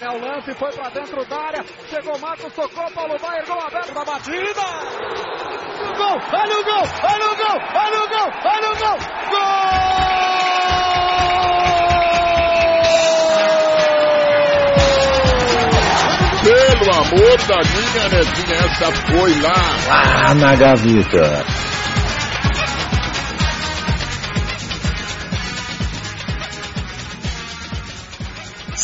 É o lance, foi pra dentro da área. Chegou Marcos, tocou, Paulo Baier, gol aberto da batida. Gol, olha o gol, olha o gol, olha o gol, olha o gol. Gol! Pelo amor da minha netinha, essa foi lá. Lá na gaveta.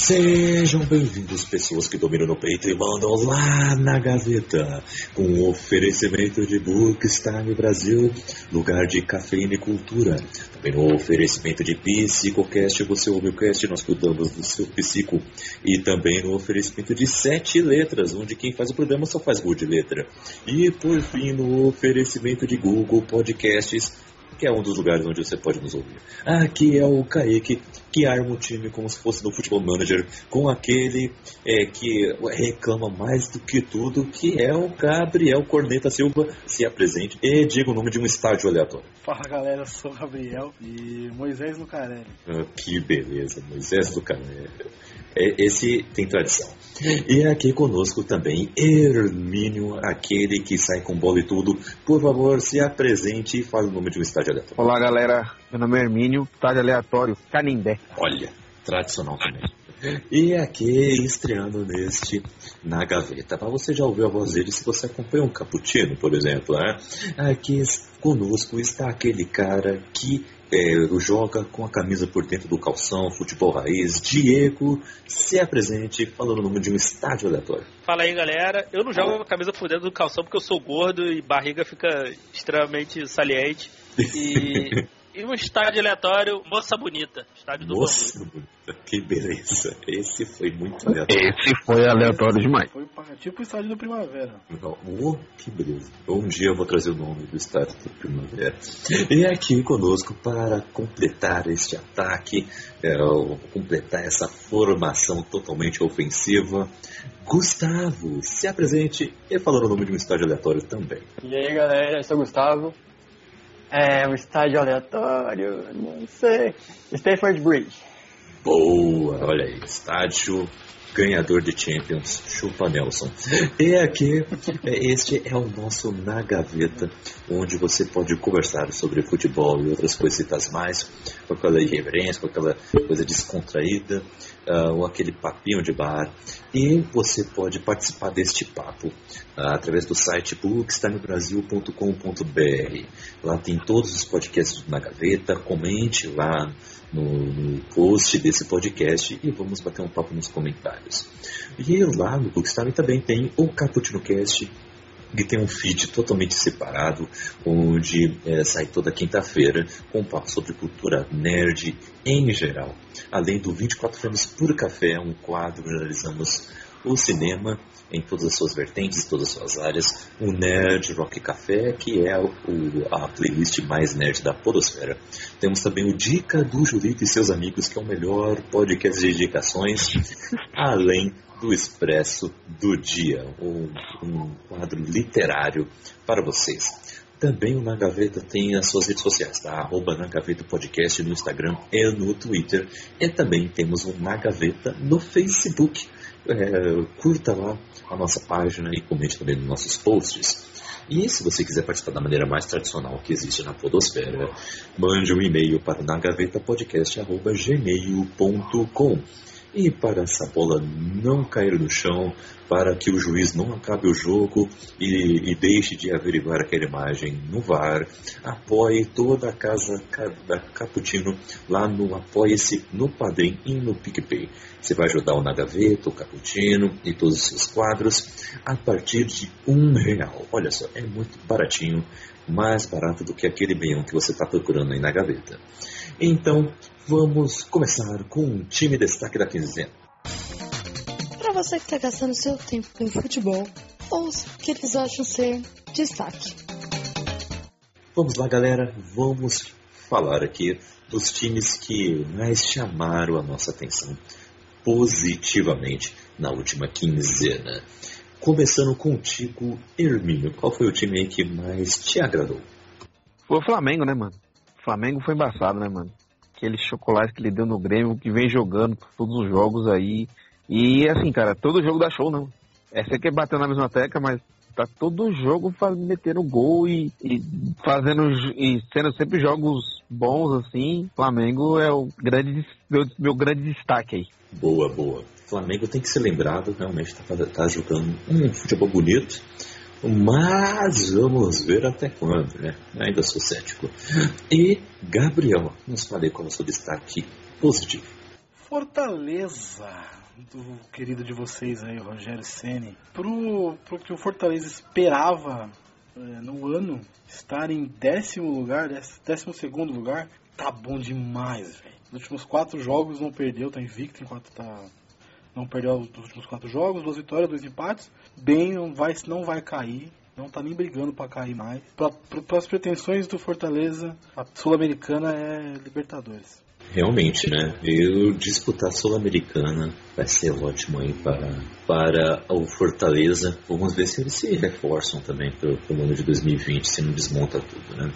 Sejam bem-vindos, pessoas que dominam no peito e mandam lá na gaveta, com o oferecimento de Bookstime Brasil, lugar de cafeína e cultura. Também no oferecimento de PsicoCast, você ouve o cast, nós cuidamos do seu psico. E também no oferecimento de Sete Letras, onde quem faz o programa só faz gol de letra. E por fim, no oferecimento de Google Podcasts, que é um dos lugares onde você pode nos ouvir. Aqui é o Kaique, que arma o time como se fosse no Futebol Manager, com aquele é, que reclama mais do que tudo, que é o Gabriel Corneta Silva. Se apresente e diga o nome de um estádio aleatório. Fala galera, eu sou o Gabriel e Moisés Lucarelli. Ah, que beleza, Moisés Lucarelli. É, esse tem tradição. E aqui conosco também Hermínio, aquele que sai com bola e tudo. Por favor, se apresente e fale o nome de um estádio aleatório. Olá, galera. Meu nome é Hermínio, estádio aleatório, Canindé. Olha, tradicional também. E aqui, estreando neste Na Gaveta. Para você já ouviu a voz dele se você acompanha um cappuccino, por exemplo. Né? Aqui conosco está aquele cara que é, joga com a camisa por dentro do calção, futebol raiz. Diego, se apresente falando o nome de um estádio aleatório. Fala aí, galera. Eu não jogo com a camisa por dentro do calção porque eu sou gordo e barriga fica extremamente saliente. E E um estádio aleatório, Moça Bonita. Estádio do Moça Bonita, que beleza. Esse foi muito aleatório. Esse foi aleatório demais. Foi tipo o estádio do Primavera. Oh, que beleza. Um dia eu vou trazer o nome do estádio do Primavera. E aqui conosco para completar este ataque, é, completar essa formação totalmente ofensiva. Gustavo, se apresente e falando o nome de um estádio aleatório também. E aí galera, eu sou o Gustavo, é, um estádio aleatório, não sei. Stanford Bridge. Boa, olha aí, estádio ganhador de Champions, chupa Nelson. E aqui, este é o nosso Na Gaveta, onde você pode conversar sobre futebol e outras coisitas mais, com aquela irreverência, com aquela coisa descontraída, uh, ou aquele papinho de bar. E você pode participar deste papo uh, através do site bookstimebrasil.com.br. Lá tem todos os podcasts na gaveta, comente lá no, no, post desse podcast e vamos bater um papo nos comentários. E lá no Bookstime também tem o Caputino Cast, que tem um feed totalmente separado, onde é, sai toda quinta-feira com um papo sobre cultura nerd em geral. Além do 24 frames por café, um quadro onde analisamos o cinema em todas as suas vertentes, todas as suas áreas, o Nerd Rock Café, que é o, a playlist mais nerd da podosfera. Temos também o Dica do Julito e seus amigos, que é o melhor podcast de indicações, além do Expresso do Dia, um, um quadro literário para vocês. Também o Na Gaveta tem as suas redes sociais, tá? Arroba Na Gaveta Podcast no Instagram e no Twitter. E também temos o Na Gaveta no Facebook. É, curta lá a nossa página e comente também nos nossos posts. E se você quiser participar da maneira mais tradicional que existe na podosfera, mande um e-mail para nagavetapodcast.gmail.com e para essa bola não cair no chão, para que o juiz não acabe o jogo e, e deixe de averiguar aquela imagem no VAR, apoie toda a casa da Caputino lá no Apoie-se no Padrim e no PicPay. Você vai ajudar o Nagaveta, o Caputino e todos os seus quadros a partir de um real. Olha só, é muito baratinho, mais barato do que aquele beião que você está procurando aí na gaveta. Então, vamos começar com o time destaque da quinzena. Para você que está gastando seu tempo com futebol, ou que eles acham ser destaque. Vamos lá, galera, vamos falar aqui dos times que mais chamaram a nossa atenção positivamente na última quinzena. Começando contigo, Hermínio, qual foi o time aí que mais te agradou? Foi o Flamengo, né, mano? O Flamengo foi embaçado, né, mano? Aquele chocolate que ele deu no Grêmio, que vem jogando todos os jogos aí, E assim, cara, todo jogo dá show, não. Essa aqui é bateu na mesma tecla, mas tá todo jogo metendo gol e, e fazendo e sendo sempre jogos bons assim. Flamengo é o grande meu, meu grande destaque aí. Boa, boa. Flamengo tem que ser lembrado, realmente tá, tá jogando um futebol bonito. Mas vamos ver até quando, né? Ainda sou cético. E Gabriel, nos falei qual é o seu destaque positivo. Fortaleza, do querido de vocês aí, Rogério Ceni, pro, pro que o Fortaleza esperava é, no ano estar em décimo lugar, décimo segundo lugar, tá bom demais, velho. Nos últimos quatro jogos não perdeu, tá invicto enquanto tá não perdeu os últimos quatro jogos, duas vitórias, dois empates. Bem, não vai, não vai cair. Não tá nem brigando para cair mais. Para as pretensões do Fortaleza, a Sul-Americana é Libertadores. Realmente, né? Eu disputar Sul-Americana vai ser ótimo aí para, para o Fortaleza. Vamos ver se eles se reforçam também para o ano de 2020, se não desmonta tudo, né?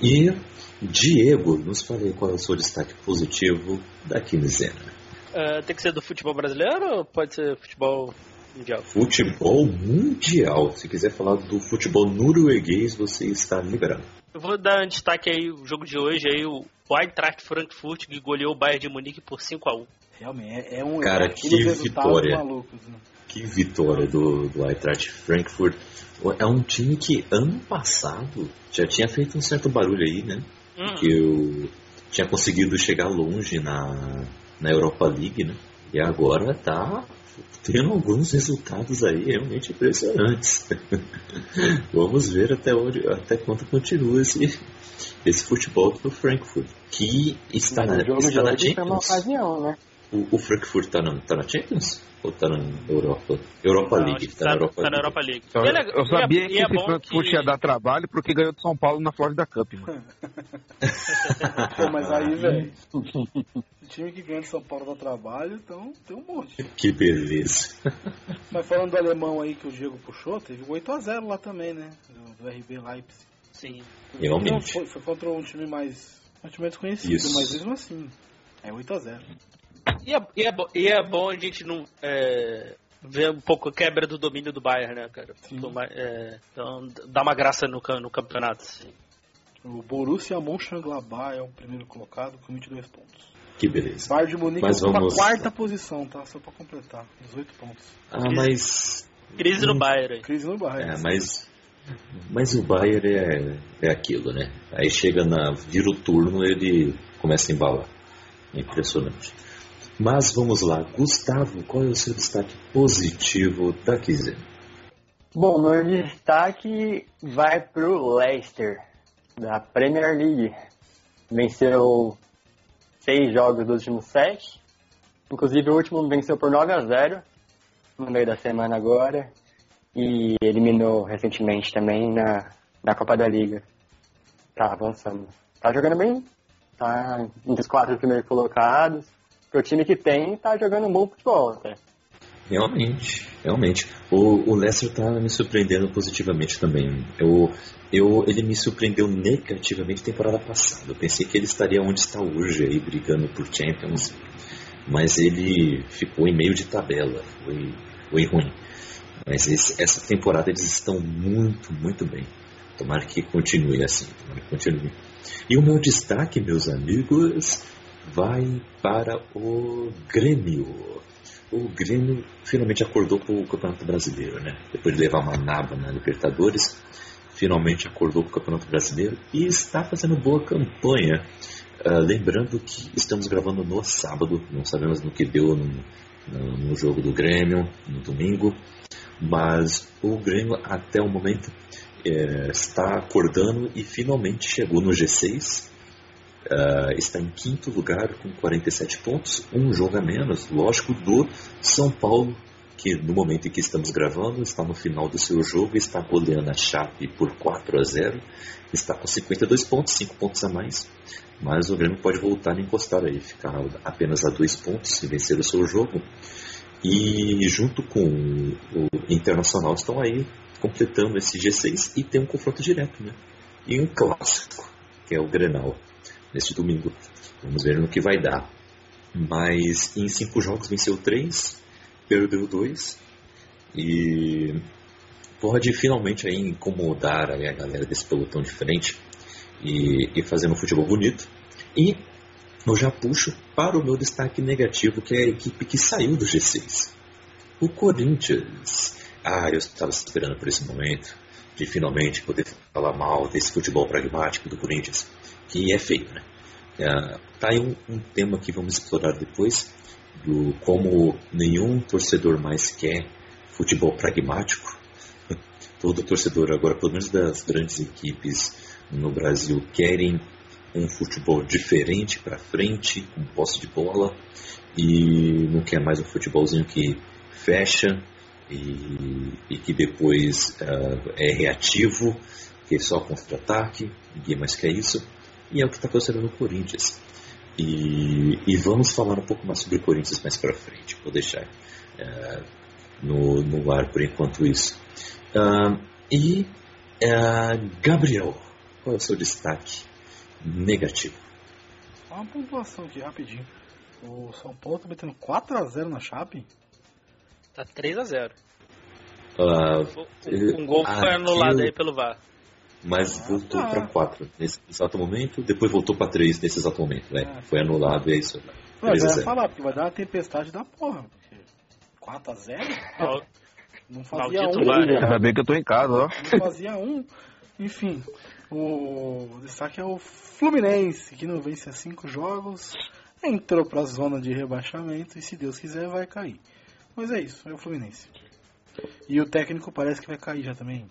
E Diego, nos falei qual é o seu destaque positivo da quinzena. Uh, tem que ser do futebol brasileiro ou pode ser futebol mundial? Futebol mundial. Se quiser falar do futebol norueguês, você está liberado. Eu vou dar um destaque aí, o jogo de hoje aí, o Eintracht Frankfurt que goleou o Bayern de Munique por 5 a 1 Realmente, é, é um Cara, que vitória. Malucos, né? Que vitória do, do Eintracht Frankfurt. É um time que ano passado já tinha feito um certo barulho aí, né? Hum. Que eu tinha conseguido chegar longe na, na Europa League, né? E agora tá tendo alguns resultados aí realmente impressionantes. Vamos ver até onde, até quanto continua esse, esse futebol do Frankfurt, que está na, está na Champions. Uma ocasião, né? O, o Frankfurt está na, tá na Champions? Ou está na Europa? Europa Não, League. Está tá na, Europa, tá na Europa League. Eu, eu sabia que é esse Frankfurt que... ia dar trabalho porque ganhou de São Paulo na Florida Cup, mano. Pô, mas aí, velho. time que ganha de São Paulo dá trabalho, então tem um monte. Que beleza. Mas falando do alemão aí que o Diego puxou, teve 8x0 lá também, né? Do, do RB Leipzig. Sim. Realmente. Foi, foi, contra um time mais, um time desconhecido, Isso. mas mesmo assim, é 8x0. E é, e, é, e é bom a gente não. É, ver um pouco a quebra do domínio do Bayern, né, cara? É, então dá uma graça no, no campeonato. Assim. O Borussia Mönchengladbach é o primeiro colocado com 22 pontos. Que beleza. Bayern de Munique mas vamos... quarta posição, tá? Só pra completar. 18 pontos. Ah, mas... Crise no Bayern. Crise no Bayern. É, mas... Mas o Bayern é, é aquilo, né? Aí chega na... Vira o turno, ele começa a embalar. É impressionante. Mas vamos lá. Gustavo, qual é o seu destaque positivo da quinzena? Bom, meu destaque vai pro Leicester, da Premier League. Venceu seis jogos dos últimos sete. Inclusive o último venceu por 9 a 0 no meio da semana agora. E eliminou recentemente também na, na Copa da Liga. Tá avançando. Tá jogando bem. Tá entre os quatro primeiros colocados. Pro time que tem, tá jogando um bom futebol até. Realmente, realmente. O, o Leicester tá me surpreendendo positivamente também. Eu, eu, ele me surpreendeu negativamente temporada passada. Eu pensei que ele estaria onde está hoje, aí, brigando por Champions. Mas ele ficou em meio de tabela. Foi, foi ruim. Mas esse, essa temporada eles estão muito, muito bem. Tomara que continue assim. Tomara que continue. E o meu destaque, meus amigos, vai para o Grêmio o Grêmio finalmente acordou para o Campeonato Brasileiro, né? Depois de levar uma naba na Libertadores, finalmente acordou para o Campeonato Brasileiro e está fazendo boa campanha. Uh, lembrando que estamos gravando no sábado, não sabemos no que deu no, no, no jogo do Grêmio, no domingo, mas o Grêmio até o momento é, está acordando e finalmente chegou no G6 Uh, está em quinto lugar com 47 pontos, um jogo a menos, lógico, do São Paulo, que no momento em que estamos gravando está no final do seu jogo, está goleando a Chape por 4 a 0, está com 52 pontos, 5 pontos a mais, mas o Grêmio pode voltar a encostar aí, ficar apenas a 2 pontos e vencer o seu jogo. E junto com o Internacional estão aí completando esse G6 e tem um confronto direto, né? E um clássico, que é o Grenal neste domingo. Vamos ver no que vai dar. Mas em cinco jogos venceu três perdeu dois e pode finalmente aí incomodar aí a galera desse pelotão de frente e, e fazer um futebol bonito. E eu já puxo para o meu destaque negativo, que é a equipe que saiu do G6. O Corinthians. Ah, eu estava esperando por esse momento de finalmente poder falar mal desse futebol pragmático do Corinthians, que é feio, né? É, tá aí um, um tema que vamos explorar depois, do como nenhum torcedor mais quer futebol pragmático. Todo torcedor agora, pelo menos das grandes equipes no Brasil, querem um futebol diferente para frente, com posse de bola, e não quer mais um futebolzinho que fecha e, e que depois uh, é reativo, que é só contra-ataque, ninguém mais quer isso. E é o que está acontecendo no Corinthians. E, e, vamos falar um pouco mais sobre o Corinthians mais para frente. Vou deixar uh, no, no ar por enquanto isso. Uh, e Gabriel, qual é o seu destaque negativo? Uma pontuação aqui rapidinho. O São Paulo tá metendo 4x0 na Chape. Tá 3x0. Uh, um gol foi anulado aí pelo VAR. Mas ah, voltou tá. para 4 nesse exato momento, depois voltou para 3 nesse exato momento. Né? É. Foi anulado e é isso. Mas vai falar, porque vai dar uma tempestade da porra. 4x0? Não fazia Maldito um. Ainda bem que eu tô em casa, ó. Não fazia um. Enfim, o destaque é o Fluminense, que não vence há 5 jogos. Entrou para a zona de rebaixamento e, se Deus quiser, vai cair. Mas é isso, é o Fluminense. E o técnico parece que vai cair já também.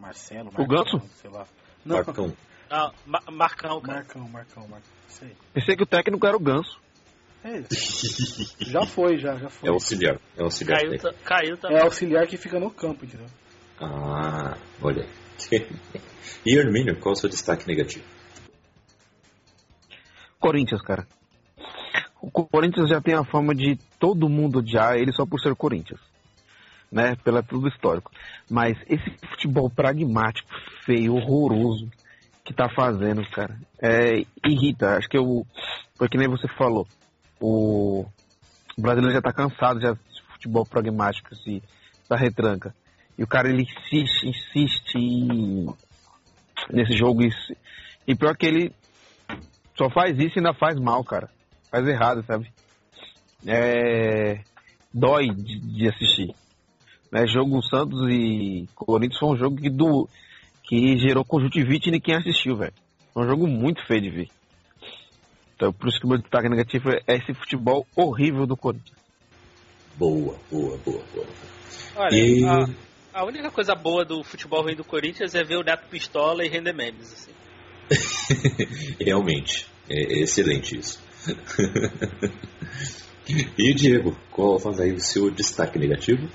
Marcelo, Marcão, o Ganso? Sei lá. Não, Marcão. Ah, Ma Marcão, cara. Marcão, Marcão, Marcão. Sei. Pensei que o técnico era o Ganso. É isso. já foi, já, já foi. É auxiliar. É auxiliar. Caiu, caiu também. É auxiliar que fica no campo, entendeu? Ah, olha. e Hermínio, qual é o seu destaque negativo? Corinthians, cara. O Corinthians já tem a fama de todo mundo odiar ele só por ser Corinthians. Né, pela tudo histórico. Mas esse futebol pragmático, feio, horroroso que tá fazendo, cara, é, irrita. Acho que eu, foi que nem você falou, o, o brasileiro já tá cansado já futebol pragmático, assim, da retranca. E o cara ele insiste, insiste nesse jogo. E, e pior que ele só faz isso e ainda faz mal, cara faz errado, sabe? É, dói de, de assistir. Né? Jogo Santos e Corinthians foi um jogo que, do, que gerou conjuntivite em quem assistiu, velho. Foi um jogo muito feio de ver. Então, por isso que o meu destaque negativo é esse futebol horrível do Corinthians. Boa, boa, boa, boa. Olha, e... a, a, única coisa boa do futebol ruim do Corinthians é ver o Neto Pistola e render memes, assim. Realmente, é, é excelente isso. e Diego, qual faz aí o seu destaque negativo?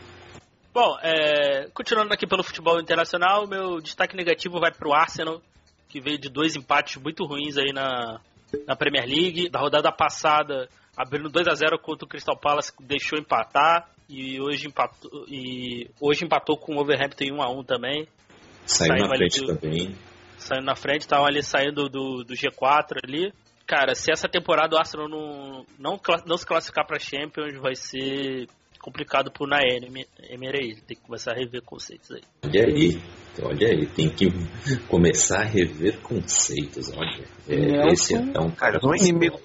Bom, é, continuando aqui pelo futebol internacional, meu destaque negativo vai para o Arsenal, que veio de dois empates muito ruins aí na, na Premier League. Da rodada passada, abrindo 2 a 0 contra o Crystal Palace, deixou empatar. E hoje empatou, e hoje empatou com o Overhampton em 1 a 1 também. Saiu, saiu na frente do, também. Saiu na frente, estavam ali saindo do, do G4 ali cara, se essa temporada o Arsenal não, não, não se classificar para Champions, vai ser complicado pro Naene Emery. Tem que começar a rever conceitos aí. Olha aí, olha aí, tem que começar a rever conceitos. Olha, é, Nelson, esse é um cara. Mais um inimigo,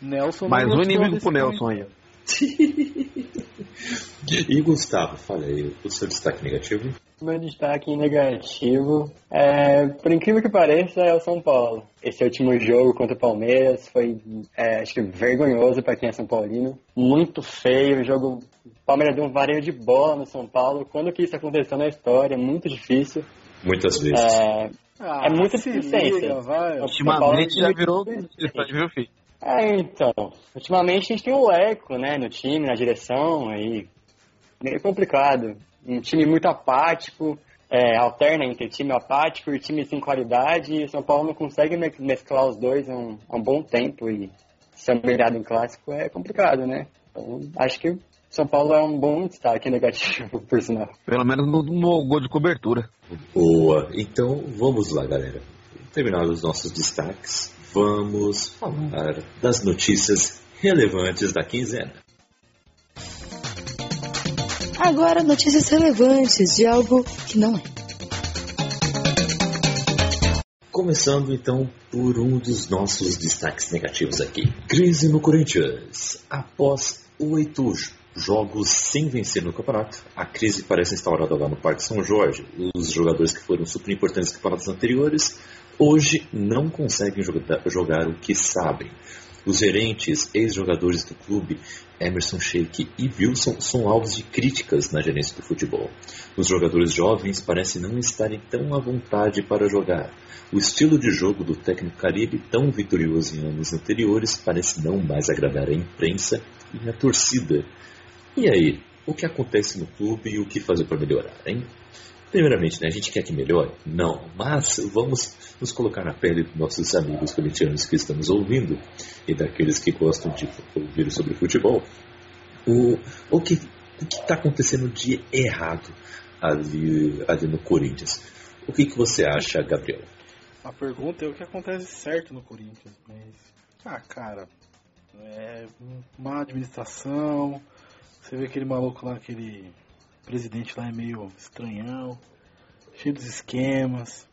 Nelson mais um inimigo pro Nelson aí. e Gustavo, fala aí, o seu destaque negativo? Meu destaque negativo, é, por incrível que pareça, é o São Paulo. Esse último jogo contra o Palmeiras foi, é, acho que, vergonhoso para quem é São Paulino. Muito feio, o jogo. O Palmeiras deu um vareio de bola no São Paulo. Quando que isso aconteceu na história? Muito difícil. Muitas vezes. É, ah, é muita deficiência. Ultimamente já virou. Já virou feio. É, então. Ultimamente a gente tem o Eco, né, no time, na direção, aí meio complicado. Um time muito apático, é, alterna entre time apático e time sem qualidade, e o São Paulo não consegue mesclar os dois há um, há um bom tempo, e ser humilhado em clássico é complicado, né? Então, acho que São Paulo é um bom destaque negativo, por sinal. Pelo menos no, no gol de cobertura. Boa. Então, vamos lá, galera. Terminados os nossos destaques, vamos falar das notícias relevantes da quinzena. Agora, notícias relevantes de algo que não é. Começando então por um dos nossos destaques negativos aqui. Crise no Corinthians. Após oito jogos sem vencer no campeonato, a crise parece instaurada lá no Parque São Jorge. Os jogadores que foram super importantes nos campeonatos anteriores hoje não conseguem jogar, jogar o que sabem. Os gerentes, ex-jogadores do clube, Emerson Sheik e Wilson, são alvos de críticas na gerência do futebol. Os jogadores jovens parecem não estarem tão à vontade para jogar. O estilo de jogo do técnico Caribe, tão vitorioso em anos anteriores, parece não mais agradar a imprensa e a torcida. E aí, o que acontece no clube e o que fazer para melhorar, hein? Primeiramente, né, a gente quer que melhore? Não, mas vamos nos colocar na pele dos nossos amigos corintianos que estamos ouvindo e daqueles que gostam de ouvir sobre futebol. O, o que está acontecendo de errado ali, ali no Corinthians? O que, que você acha, Gabriel? A pergunta é o que acontece certo no Corinthians, mas. Ah, cara. É má administração. Você vê aquele maluco lá, aquele presidente lá é meio estranhão, cheio dos esquemas.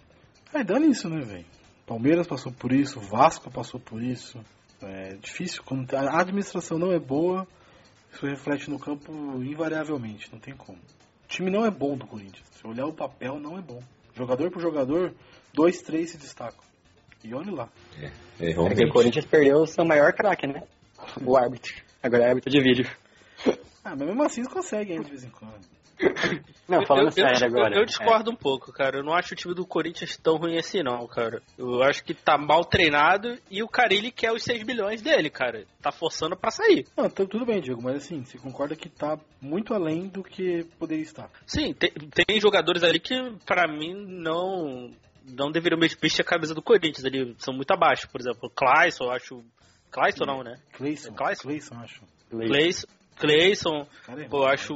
Aí dá nisso, né, velho? Palmeiras passou por isso, Vasco passou por isso. É difícil, quando a administração não é boa, isso reflete no campo invariavelmente, não tem como. O time não é bom do Corinthians. Se olhar o papel, não é bom. Jogador por jogador, dois, três se destacam. E olhe lá. É, é, é que o Corinthians perdeu o seu maior craque, né? O árbitro. Agora é árbitro de vídeo. Ah, mas mesmo assim consegue ainda de vez em quando. Não, falando eu, sério eu, agora. Eu, discordo é. um pouco, cara. Eu não acho o time do Corinthians tão ruim assim, não, cara. Eu acho que tá mal treinado e o Carilli quer os 6 bilhões dele, cara. Tá forçando para sair. Não, tá, tudo bem, Diego, mas assim, você concorda que tá muito além do que poderia estar? Sim, tem, tem jogadores ali que, para mim, não não deveriam vestir a camisa do Corinthians. Eles são muito abaixo. Por exemplo, o Clayson, eu acho. Clayson não, né? Clayson. Clayson, Clayson acho. Clayson. Clayson, Cara, é pô, eu acho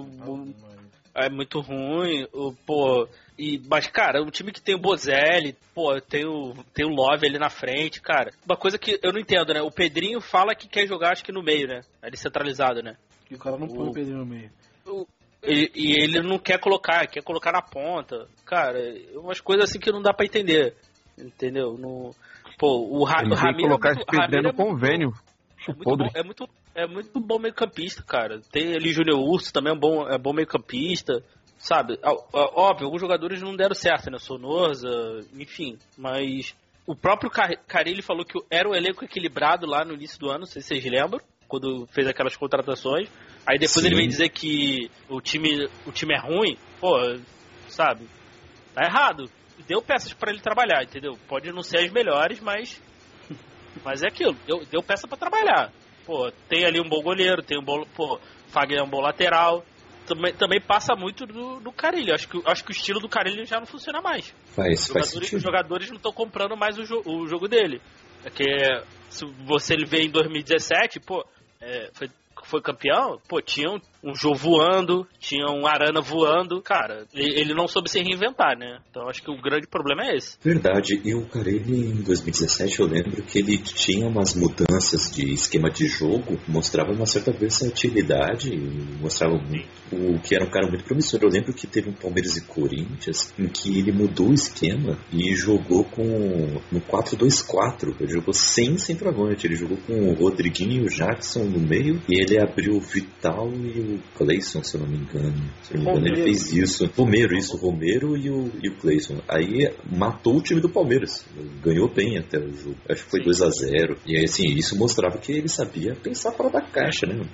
é muito ruim. O, pô, e, mas, cara, um time que tem o Bozelli, pô, tem o, tem o Love ali na frente, cara. Uma coisa que eu não entendo, né? O Pedrinho fala que quer jogar, acho que no meio, né? Ali centralizado, né? E o cara não põe o Pedrinho no meio. O, e, e, ele não quer colocar, quer colocar na ponta. Cara, umas coisas assim que não dá para entender. Entendeu? No, pô, o, Ra ele o Ramiro. colocar é esse Pedrinho no convênio. É muito, é muito, é muito bom meio campista, cara. Tem ali Júnior Urso também é bom, é bom meio campista. Sabe, óbvio, alguns jogadores não deram certo, né? Sonorza, enfim. Mas o próprio Carilli falou que era um elenco equilibrado lá no início do ano, não sei se vocês lembram, quando fez aquelas contratações. Aí depois Sim. ele vem dizer que o time, o time é ruim. Pô, sabe? Tá errado. Deu peças para ele trabalhar, entendeu? Pode não ser as melhores, mas mas é aquilo, deu, deu peça para trabalhar. Pô, tem ali um bom goleiro, tem um bom. Pô, Fagner é um bom lateral. Também, também passa muito do, do Carilho. Acho que, acho que o estilo do Carilho já não funciona mais. Faz, os, faz jogadores, os jogadores não estão comprando mais o, jo, o jogo dele. É que se você vê em 2017, pô, é, foi foi campeão, pô, tinha um, Jô voando, tinha um Arana voando. Cara, ele, ele, não soube se reinventar, né? Então acho que o grande problema é esse. Verdade. E o Carelli, em 2017, eu lembro que ele tinha umas mudanças de esquema de jogo, mostrava uma certa versatilidade, mostrava o que era um cara muito promissor. Eu lembro que teve um Palmeiras e Corinthians em que ele mudou o esquema e jogou com no 4-2-4. Ele jogou sem centroavante, ele jogou com o Rodriguinho e o Jackson no meio e ele abriu o Vital e o Clayson, se eu não me engano. Se eu não me engano, ele fez isso. Romero, isso, Romero e o, e o Clayson. Aí matou o time do Palmeiras. Ganhou bem até o jogo. Acho que foi 2 a 0 E aí, assim, isso mostrava que ele sabia pensar fora da caixa, né?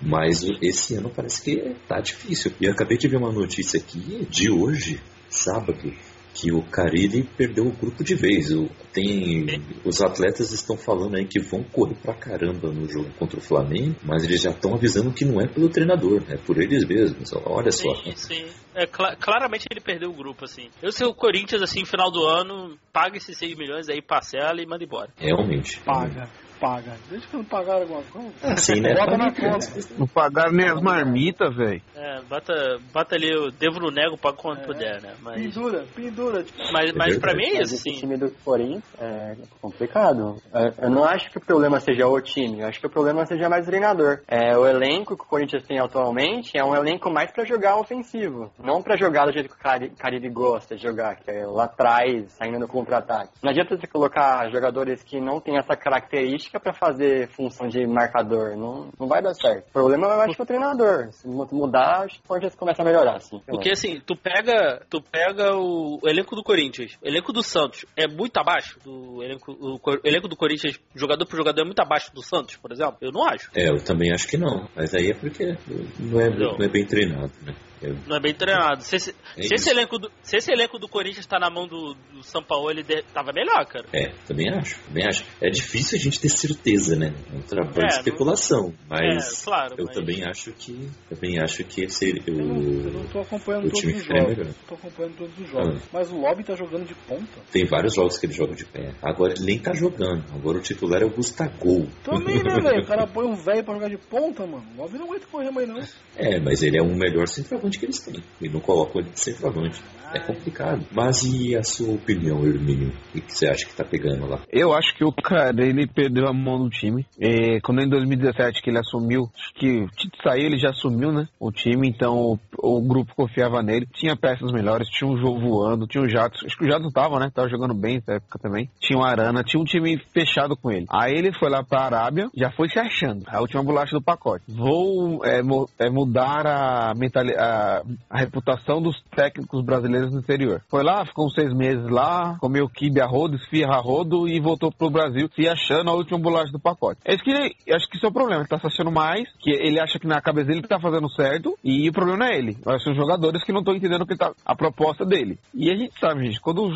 Mas esse ano parece que tá difícil. E eu acabei de ver uma notícia aqui de hoje, sábado, que o Carilli perdeu o grupo de vez. Tem, os atletas estão falando aí que vão correr pra caramba no jogo contra o Flamengo, mas eles já estão avisando que não é pelo treinador, é por eles mesmos. Olha sim, só. Sim, é, cl claramente ele perdeu o grupo, assim. Eu sei o Corinthians, assim, final do ano, paga esses 6 milhões aí, parcela e manda embora. Realmente. Paga paga. Desde que não pagaram alguma coisa. Assim, né? Bota na conta. Não pagaram nem as marmitas, velho. É, É, bota, bota ali o devo no nego, pago quando É. puder, né? Mas, Pendura, pendura. mas, É mas pra mim é Mas isso, sim. time do Corinthians é complicado. É, Eu não acho que o problema seja o time, eu acho que o problema seja mais o treinador. É, o elenco que o Corinthians tem atualmente é um elenco mais pra jogar ofensivo, não pra jogar do jeito que o Cari- Caribe gosta de jogar, que é lá atrás, saindo no contra-ataque. Não adianta você colocar jogadores que não têm essa característica pra fazer função de marcador, não, não vai dar certo. O problema eu acho que é o treinador. Se mudar, acho que o Corinthians começa a melhorar, assim. Porque assim, tu pega, tu pega o, elenco do Corinthians, o elenco do Santos é muito abaixo do elenco, o, co- elenco do Corinthians, jogador por jogador, é muito abaixo do Santos, por exemplo? Eu não acho. É, eu também acho que não. Mas aí é porque não é, não é bem treinado, né? É- Não é bem treinado. Se esse, É se esse elenco, do, se esse elenco do Corinthians tá na mão do, do São Paulo, ele de- tava melhor, cara. É, também acho, também acho. É difícil a gente ter certeza, né? É um trabalho É, de especulação, mas É, claro, eu mas- também acho que também acho que esse, Eu não, eu não o, tô acompanhando o todos time os que treina jogos. melhor. Tô acompanhando todos os jogos. Mas o Lobby tá jogando de ponta. tem vários jogos que ele joga de pé. Agora ele nem tá jogando. Agora o titular é o Gustavo. Também, né, velho? O cara põe um velho pra jogar de ponta, mano. O Lobby não aguenta correr mais, não. É, mas ele é o melhor centroavante que eles têm. E não colocam ele de centroavante. É complicado. Mas e a sua opinião, Hermínio? O que você acha que tá pegando lá? Eu acho que o cara, ele perdeu a mão no time. É, quando em 2017 que ele assumiu, que o Tite saiu, ele já assumiu, né? O time, então o, o grupo confiava nele. Tinha peças melhores, tinha um jogo voando, tinha o Jato. Acho que o Jato tava, né? Tava jogando bem nessa época também. Tinha o Arana, tinha um time fechado com ele. Aí ele foi lá pra Arábia, já foi se achando. A última bolacha do pacote. Vou é, é, mudar a, mentali a, a reputação dos técnicos brasileiros no exterior. Foi lá, ficou uns seis meses lá, comeu quibe a rodo, esfirra a rodo e voltou pro Brasil se achando a última bolacha do pacote. É isso que ele, acho que isso é o problema. Ele tá se achando mais, que ele acha que na cabeça dele tá fazendo certo e o problema é ele. São jogadores que não estão entendendo que tá, a proposta dele. E a gente sabe, gente, quando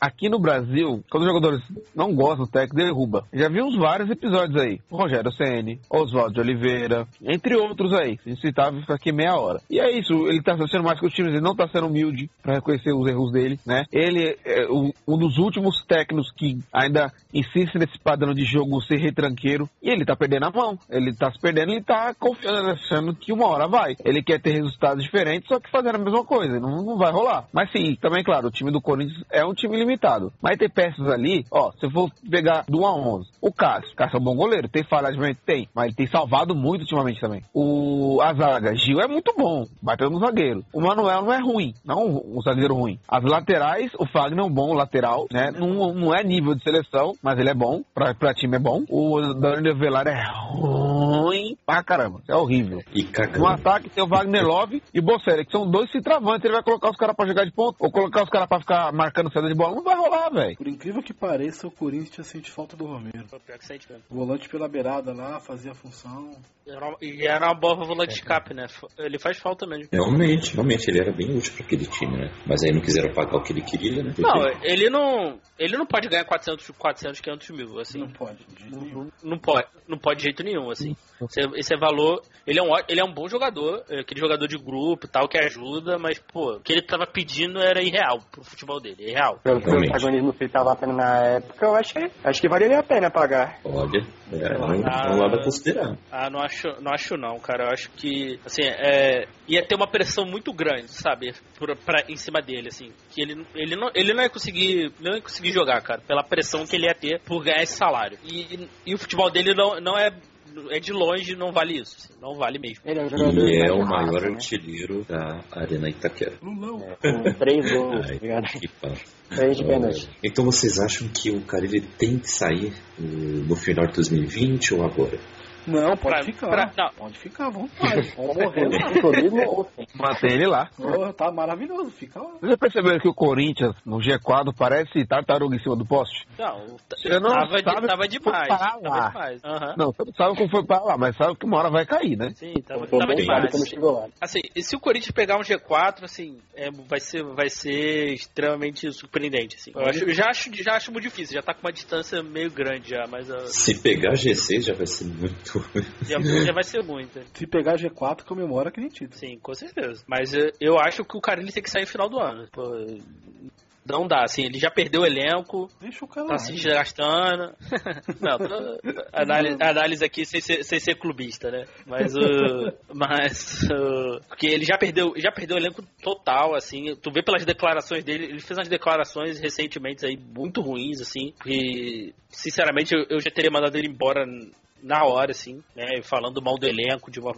aqui no Brasil, quando os jogadores não gostam do técnico, derruba. Já vimos vários episódios aí. Rogério Ceni, Oswaldo Oliveira, entre outros aí. A gente ficar aqui meia hora. E é isso, ele tá se achando mais que os times, ele não tá sendo humilde pra reconhecer os erros dele, né? Ele é um, dos últimos técnicos que ainda insiste nesse padrão de jogo ser retranqueiro. E ele tá perdendo a mão. Ele tá se perdendo, ele tá confiando, achando que uma hora vai. Ele quer ter resultados diferentes, só que fazendo a mesma coisa. Não, não vai rolar. Mas sim, também, claro, o time do Corinthians é um time limitado. Mas tem peças ali, ó, se eu for pegar do 1 a 11, o Cássio, Cássio é um bom goleiro, tem falhas, tem, mas ele tem salvado muito ultimamente também. O a zaga, Gil é muito bom, bateu no zagueiro. O Manuel não é ruim, não um zagueiro ruim. As laterais, o Fagner é um bom lateral, né? Não, não é nível de seleção, mas ele é bom, pra, pra time é bom. O Danilo Velar é ruim pra caramba, é horrível. E No ataque tem o Wagner Love e o Bocelli, que são dois centravantes. Ele vai colocar os caras pra jogar de ponta ou colocar os caras pra ficar marcando saída de bola. Não vai rolar, velho. Por incrível que pareça, o Corinthians sente falta do Romero. Pior que sente mesmo. O volante pela beirada lá, fazia a função. E era uma boa válvula de escape, né? Ele faz falta mesmo. Realmente, realmente, ele era bem útil para aquele time, né? Mas aí não quiseram pagar o que ele queria, né? Não, ele não. Ele não pode ganhar 400, 400 500 mil, assim. Não pode, de jeito nenhum. Não pode, não pode de jeito nenhum, assim. Esse, é- esse é valor. Ele é, um, ele é um bom jogador, é aquele jogador de grupo e tal, que ajuda, mas, pô, o que ele tava pedindo era irreal pro futebol dele, é irreal. Pelo protagonismo que ele tava tendo na época, eu acho que, acho que valeria a pena pagar. Olha, é, lá, um, ah, a considerar. Ah, não acho, não acho não, cara. Eu acho que, assim, é, ia ter uma pressão muito grande, sabe, pra, pra- em cima dele, assim, que ele, ele, não, ele não ia conseguir, não ia conseguir jogar, cara, pela pressão que ele ia ter por ganhar esse salário. E, e, e o futebol dele não, não é, é de longe, não vale isso, assim, não vale mesmo. Ele é um E é mais o maior né? artilheiro da Arena Itaquera. Lulão. É, com três gols, tá Ai, que. Três de pênalti. Então vocês acham que o cara ele tem que sair eh, no final de 2020 ou agora? Não, pode Pra- ficar. pra- não. Pode ficar à vontade. Ou morrer sem. Mantém ele lá. Porra, tá maravilhoso, fica lá. Vocês perceberam que o Corinthians, no G4, parece tartaruga em cima do poste? Não, Você não tava, de- sabe tava como demais. Tava demais. Aham. Não, você não sabe como foi pra lá, mas sabe que uma hora vai cair, né? Sim, tava, tava demais. chegou lá. Assim, e se o Corinthians pegar um G4, assim, é, vai, ser, vai ser extremamente surpreendente, assim. Eu, acho, eu já, acho, já acho muito difícil, já tá com uma distância meio grande já, mas ó, Se pegar G6 já vai ser muito. Já, já vai ser muito. Se pegar G4, comemora aquele título. Sim, com certeza. Mas eh, eu acho que o Carilli tem que sair no final do ano. Pô, não dá, assim, ele já perdeu o elenco, Deixa o cara tá lá. se desgastando. não, tô- análise, análise aqui sem ser, sem ser clubista, né? Mas o. mas. o- porque ele já perdeu, já perdeu o elenco total, assim. Tu vê pelas declarações dele, ele fez umas declarações recentemente aí muito ruins, assim. E, sinceramente, eu, eu já teria mandado ele embora na hora, assim, né? Falando mal do elenco de uma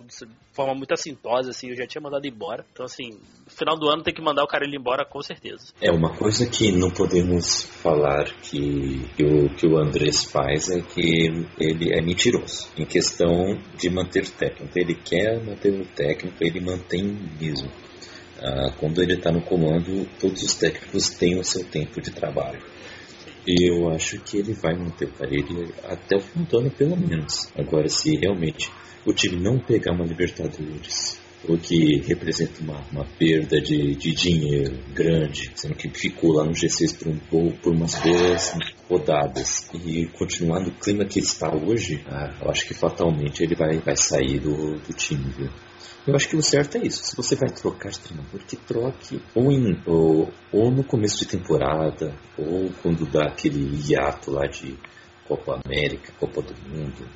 forma muito assintosa, assim, eu já tinha mandado embora. Então, assim, no final do ano tem que mandar o cara ele embora com certeza. É uma coisa que não podemos falar que, que, o, que o Andrés faz é que ele é mentiroso em questão de manter técnico. Ele quer manter o técnico, ele mantém mesmo. Ah, quando ele está no comando, todos os técnicos têm o seu tempo de trabalho. Eu acho que ele vai manter o Carille até o fim do ano, pelo menos. Agora, se realmente o time não pegar uma Libertadores, o que representa uma, uma perda de, de dinheiro grande, sendo que ficou lá no G6 por, um, pou- por umas boas rodadas e continuar no clima que está hoje, ah, eu acho que fatalmente ele vai, vai sair do, do time. Viu? Eu acho que o certo é isso. Se você vai trocar de treinador, que troque ou, em, ou, ou no começo de temporada, ou quando dá aquele hiato lá de Copa América, Copa do Mundo,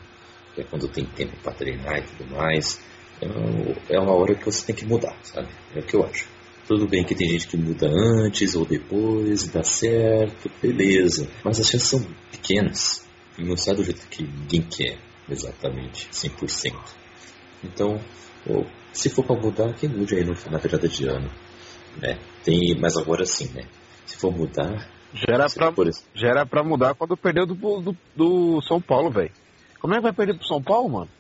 que é quando tem tempo para treinar e tudo mais. É, é uma hora que você tem que mudar, sabe? É o que eu acho. Tudo bem que tem gente que muda antes ou depois, dá certo, beleza. Mas as chances são pequenas e não sai do jeito que ninguém quer, exatamente, 100%. Então, ou, se for para mudar, que mude aí no, na virada de ano. Né? Tem, mas agora sim, né? Se for mudar. Já era, pra, já era pra mudar quando perdeu do, do, do São Paulo, velho. Como é que vai perder pro São Paulo, mano?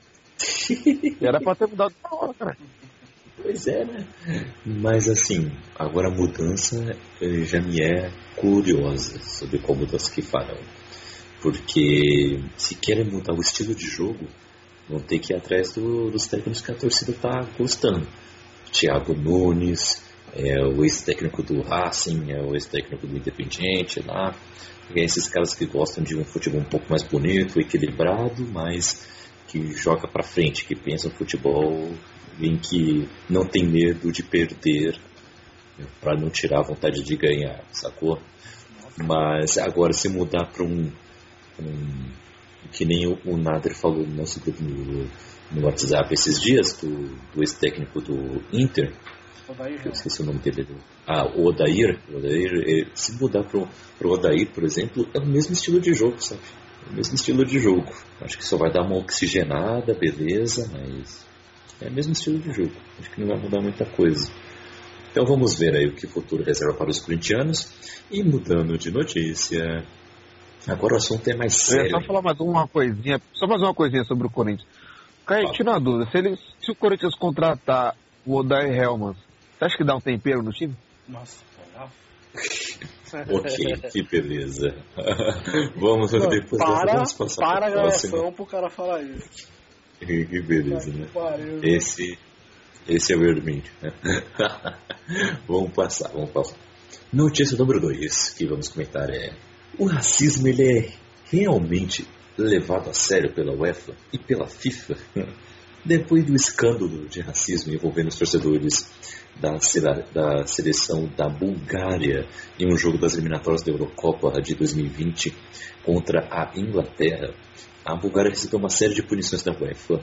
Já era pra ter mudado na hora, cara. Pois é, né? Mas assim, agora a mudança eh, já me é curiosa sobre qual mudança que farão. Porque se querem mudar o estilo de jogo, vão ter que ir atrás do- dos técnicos que a torcida está gostando. Thiago Nunes, é o ex-técnico do Racing, é o ex-técnico do Independiente lá. E é esses caras que gostam de um futebol um pouco mais bonito, equilibrado, mas que joga para frente, que pensa no futebol em que não tem medo de perder para não tirar a vontade de ganhar, sacou? Mas agora se mudar para um, um que nem o, o Nader falou no nosso grupo no, no WhatsApp esses dias do, do ex-técnico do Inter, Odair, que eu esqueci o nome dele. Ah, o Odair. O Odair se mudar pro, pro Odair, por exemplo, é o mesmo estilo de jogo, sabe? É o mesmo estilo de jogo. Acho que só vai dar uma oxigenada, beleza, mas é o mesmo estilo de jogo. Acho que não vai mudar muita coisa. Então vamos ver aí o que o futuro reserva para os corintianos. E mudando de notícia. Agora o assunto é mais sério. só falar mais uma coisinha, só mais uma coisinha sobre o Corinthians. Caio, tira uma dúvida, se, ele, se o Corinthians contratar o Odair Helman, você acha que dá um tempero no time? Nossa. Ok, que beleza. vamos Não, depois para, vamos passar para a gravação pro cara falar isso. Que beleza, né? Esse, esse é o Hermínio. vamos passar, vamos passar. Notícia número 2 que vamos comentar é: o racismo ele é realmente levado a sério pela UEFA e pela FIFA? Depois do escândalo de racismo envolvendo os torcedores da, da seleção da Bulgária em um jogo das eliminatórias da Eurocopa de 2020 contra a Inglaterra, a Bulgária recebeu uma série de punições da UEFA,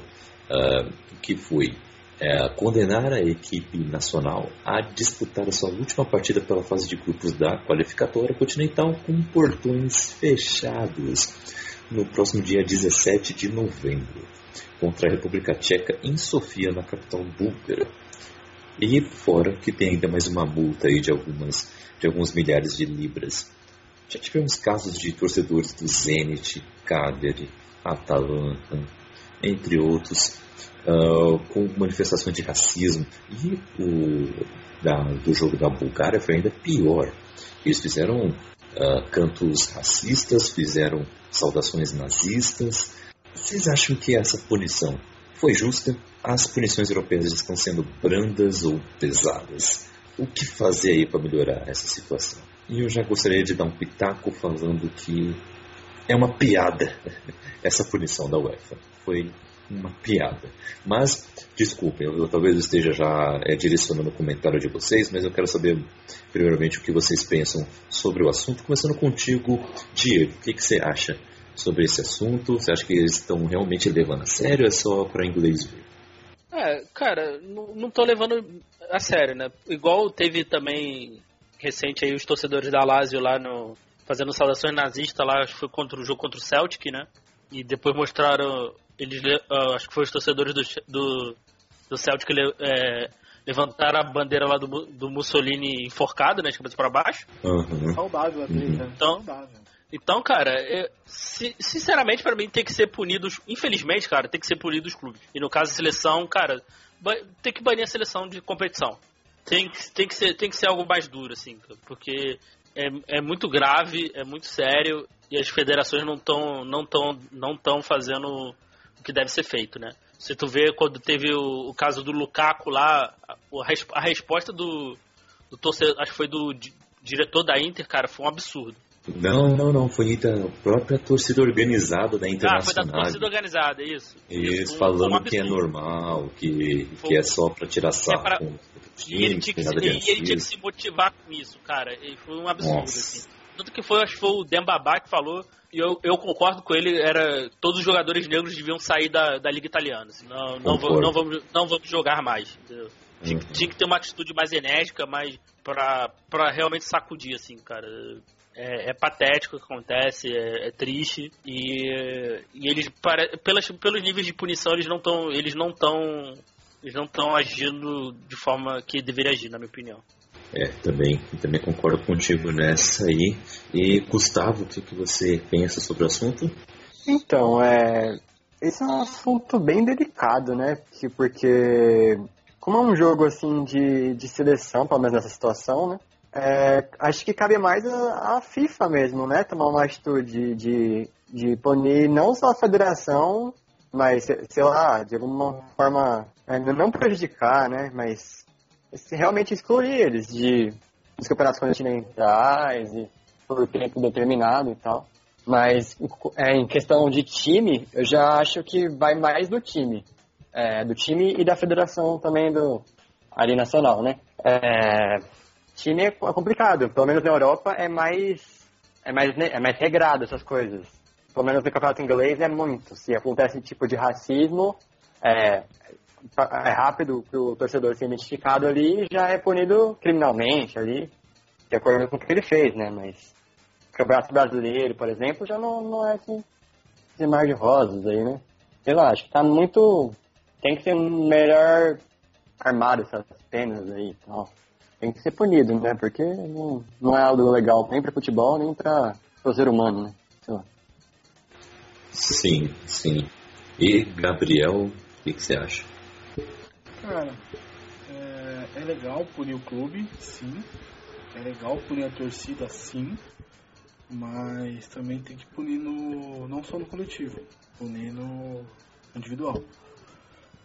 ah, que foi é, condenar a equipe nacional a disputar a sua última partida pela fase de grupos da qualificatória continental com portões fechados no próximo dia 17 de novembro contra a República Tcheca em Sofia, na capital búlgara. E fora que tem ainda mais uma multa aí de algumas de alguns milhares de libras. Já tivemos casos de torcedores do Zenit, Cagliari, Atalanta, entre outros, ah, com manifestações de racismo. E o da- do jogo da Bulgária foi ainda pior. Eles fizeram ah, cantos racistas, fizeram saudações nazistas. Vocês acham que essa punição foi justa? As punições europeias estão sendo brandas ou pesadas? O que fazer aí para melhorar essa situação? E eu já gostaria de dar um pitaco falando que é uma piada essa punição da UEFA. Foi uma piada. Mas, desculpem, eu, talvez esteja já é, direcionando o comentário de vocês, mas eu quero saber, primeiramente, o que vocês pensam sobre o assunto. Começando contigo, Diego, o que, que você acha sobre esse assunto? Você acha que eles estão realmente levando a sério ou é só para inglês ver? É, cara, não tô levando a sério, né? Igual teve também recente aí os torcedores da Lazio lá no fazendo saudações nazistas lá, acho que foi contra o jogo contra o Celtic, né? E depois mostraram eles uh, acho que foi os torcedores do do, do Celtic é, levantaram a bandeira lá do, do Mussolini enforcado, né, de cabeça para baixo. Uhum. Saudável a treta. Então, Saudável. Então, cara, é, si- sinceramente, pra mim tem que ser punidos. Infelizmente, cara, tem que ser punido os clubes. E no caso da seleção, cara, tem que banir a seleção de competição. Tem que, tem que, ser, tem que ser algo mais duro, assim, cara, porque é, é muito grave, é muito sério e as federações não estão não tão, não tão fazendo o que deve ser feito, né? Se tu vê quando teve o, o caso do Lukaku lá, a, a res- a resposta do, do torcedor, acho que foi do di- diretor da Inter, cara, foi um absurdo. Não, não, não. Foi da própria torcida organizada da Ah, foi da Internacional. torcida organizada, isso. Isso, um- falando um que é normal, que, Foi- que é só pra tirar sarro pra- com o E ele, time, tinha que se, ele tinha que se motivar com isso, cara. E foi um absurdo, Nossa. assim. Tanto que foi, acho que foi o Dembabá que falou, eu, eu concordo com ele, era todos os jogadores negros deviam sair da, da Liga Italiana. assim, não, vamos, não, vamos, não vamos jogar mais. entendeu? Tinha, que- Uhum. tinha que ter uma atitude mais enérgica, mais pra, pra realmente sacudir, assim, cara. É, é patético o que acontece, é, é triste. E, e eles, pare- pelas, pelos níveis de punição, eles não estão. Eles não estão. Eles não estão agindo de forma que deveria agir, na minha opinião. É, também, também concordo contigo nessa aí. E Gustavo, o que, que você pensa sobre o assunto? Então, é. Esse é um assunto bem delicado, né? Que- Porque, como é um jogo assim de, de seleção, pelo menos nessa situação, né? é, acho que cabe mais a, a FIFA mesmo, né? Tomar uma atitude de, de punir não só a federação, mas, sei- lá, de alguma forma, é, não prejudicar, né? Mas realmente excluir eles de, dos campeonatos continentais e por tempo determinado e tal. Mas é, em questão de time, eu já acho que vai mais do time. É, do time e da federação também do ali nacional, né? É, time é é complicado. Pelo menos na Europa é mais é mais é mais regrado essas coisas. Pelo menos no campeonato inglês é muito. Se acontece tipo de racismo, é, é rápido para o torcedor ser identificado ali já é punido criminalmente ali, de acordo com o que ele fez, né? Mas Campeonato Brasileiro, por exemplo, já não, não é assim de mar de rosas aí, né? Sei lá, acho que tá muito. Tem que ser melhor armado essas penas aí e tal. Tem que ser punido, né? Porque não, não é algo legal nem pra futebol, nem pra, pro ser humano, né? Sei lá. Sim, sim. E Gabriel, o que, que você acha? Cara, é, é legal punir o clube, sim. É legal punir a torcida, sim. Mas também tem que punir no. não só no coletivo, punir no individual.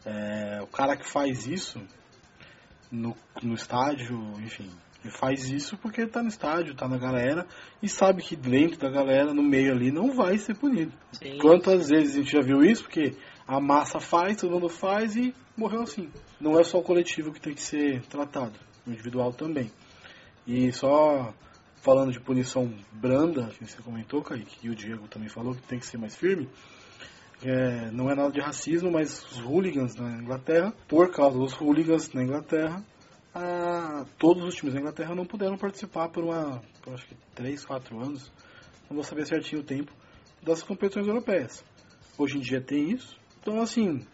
É, o cara que faz isso no, no estádio, enfim, ele faz isso porque tá no estádio, tá na galera e sabe que dentro da galera, no meio ali, não vai ser punido. Sim. Quantas vezes a gente já viu isso? Porque a massa faz, todo mundo faz e morreu assim. Não é só o coletivo que tem que ser tratado, o individual também. E só falando de punição branda, que você comentou, Kaique, e o Diego também falou que tem que ser mais firme. é, não é nada de racismo, mas os hooligans na Inglaterra, por causa dos hooligans na Inglaterra, ah, todos os times da Inglaterra não puderam participar por uma, por acho que 3, 4 anos, não vou saber certinho o tempo, das competições europeias. Hoje em dia tem isso. Então, assim,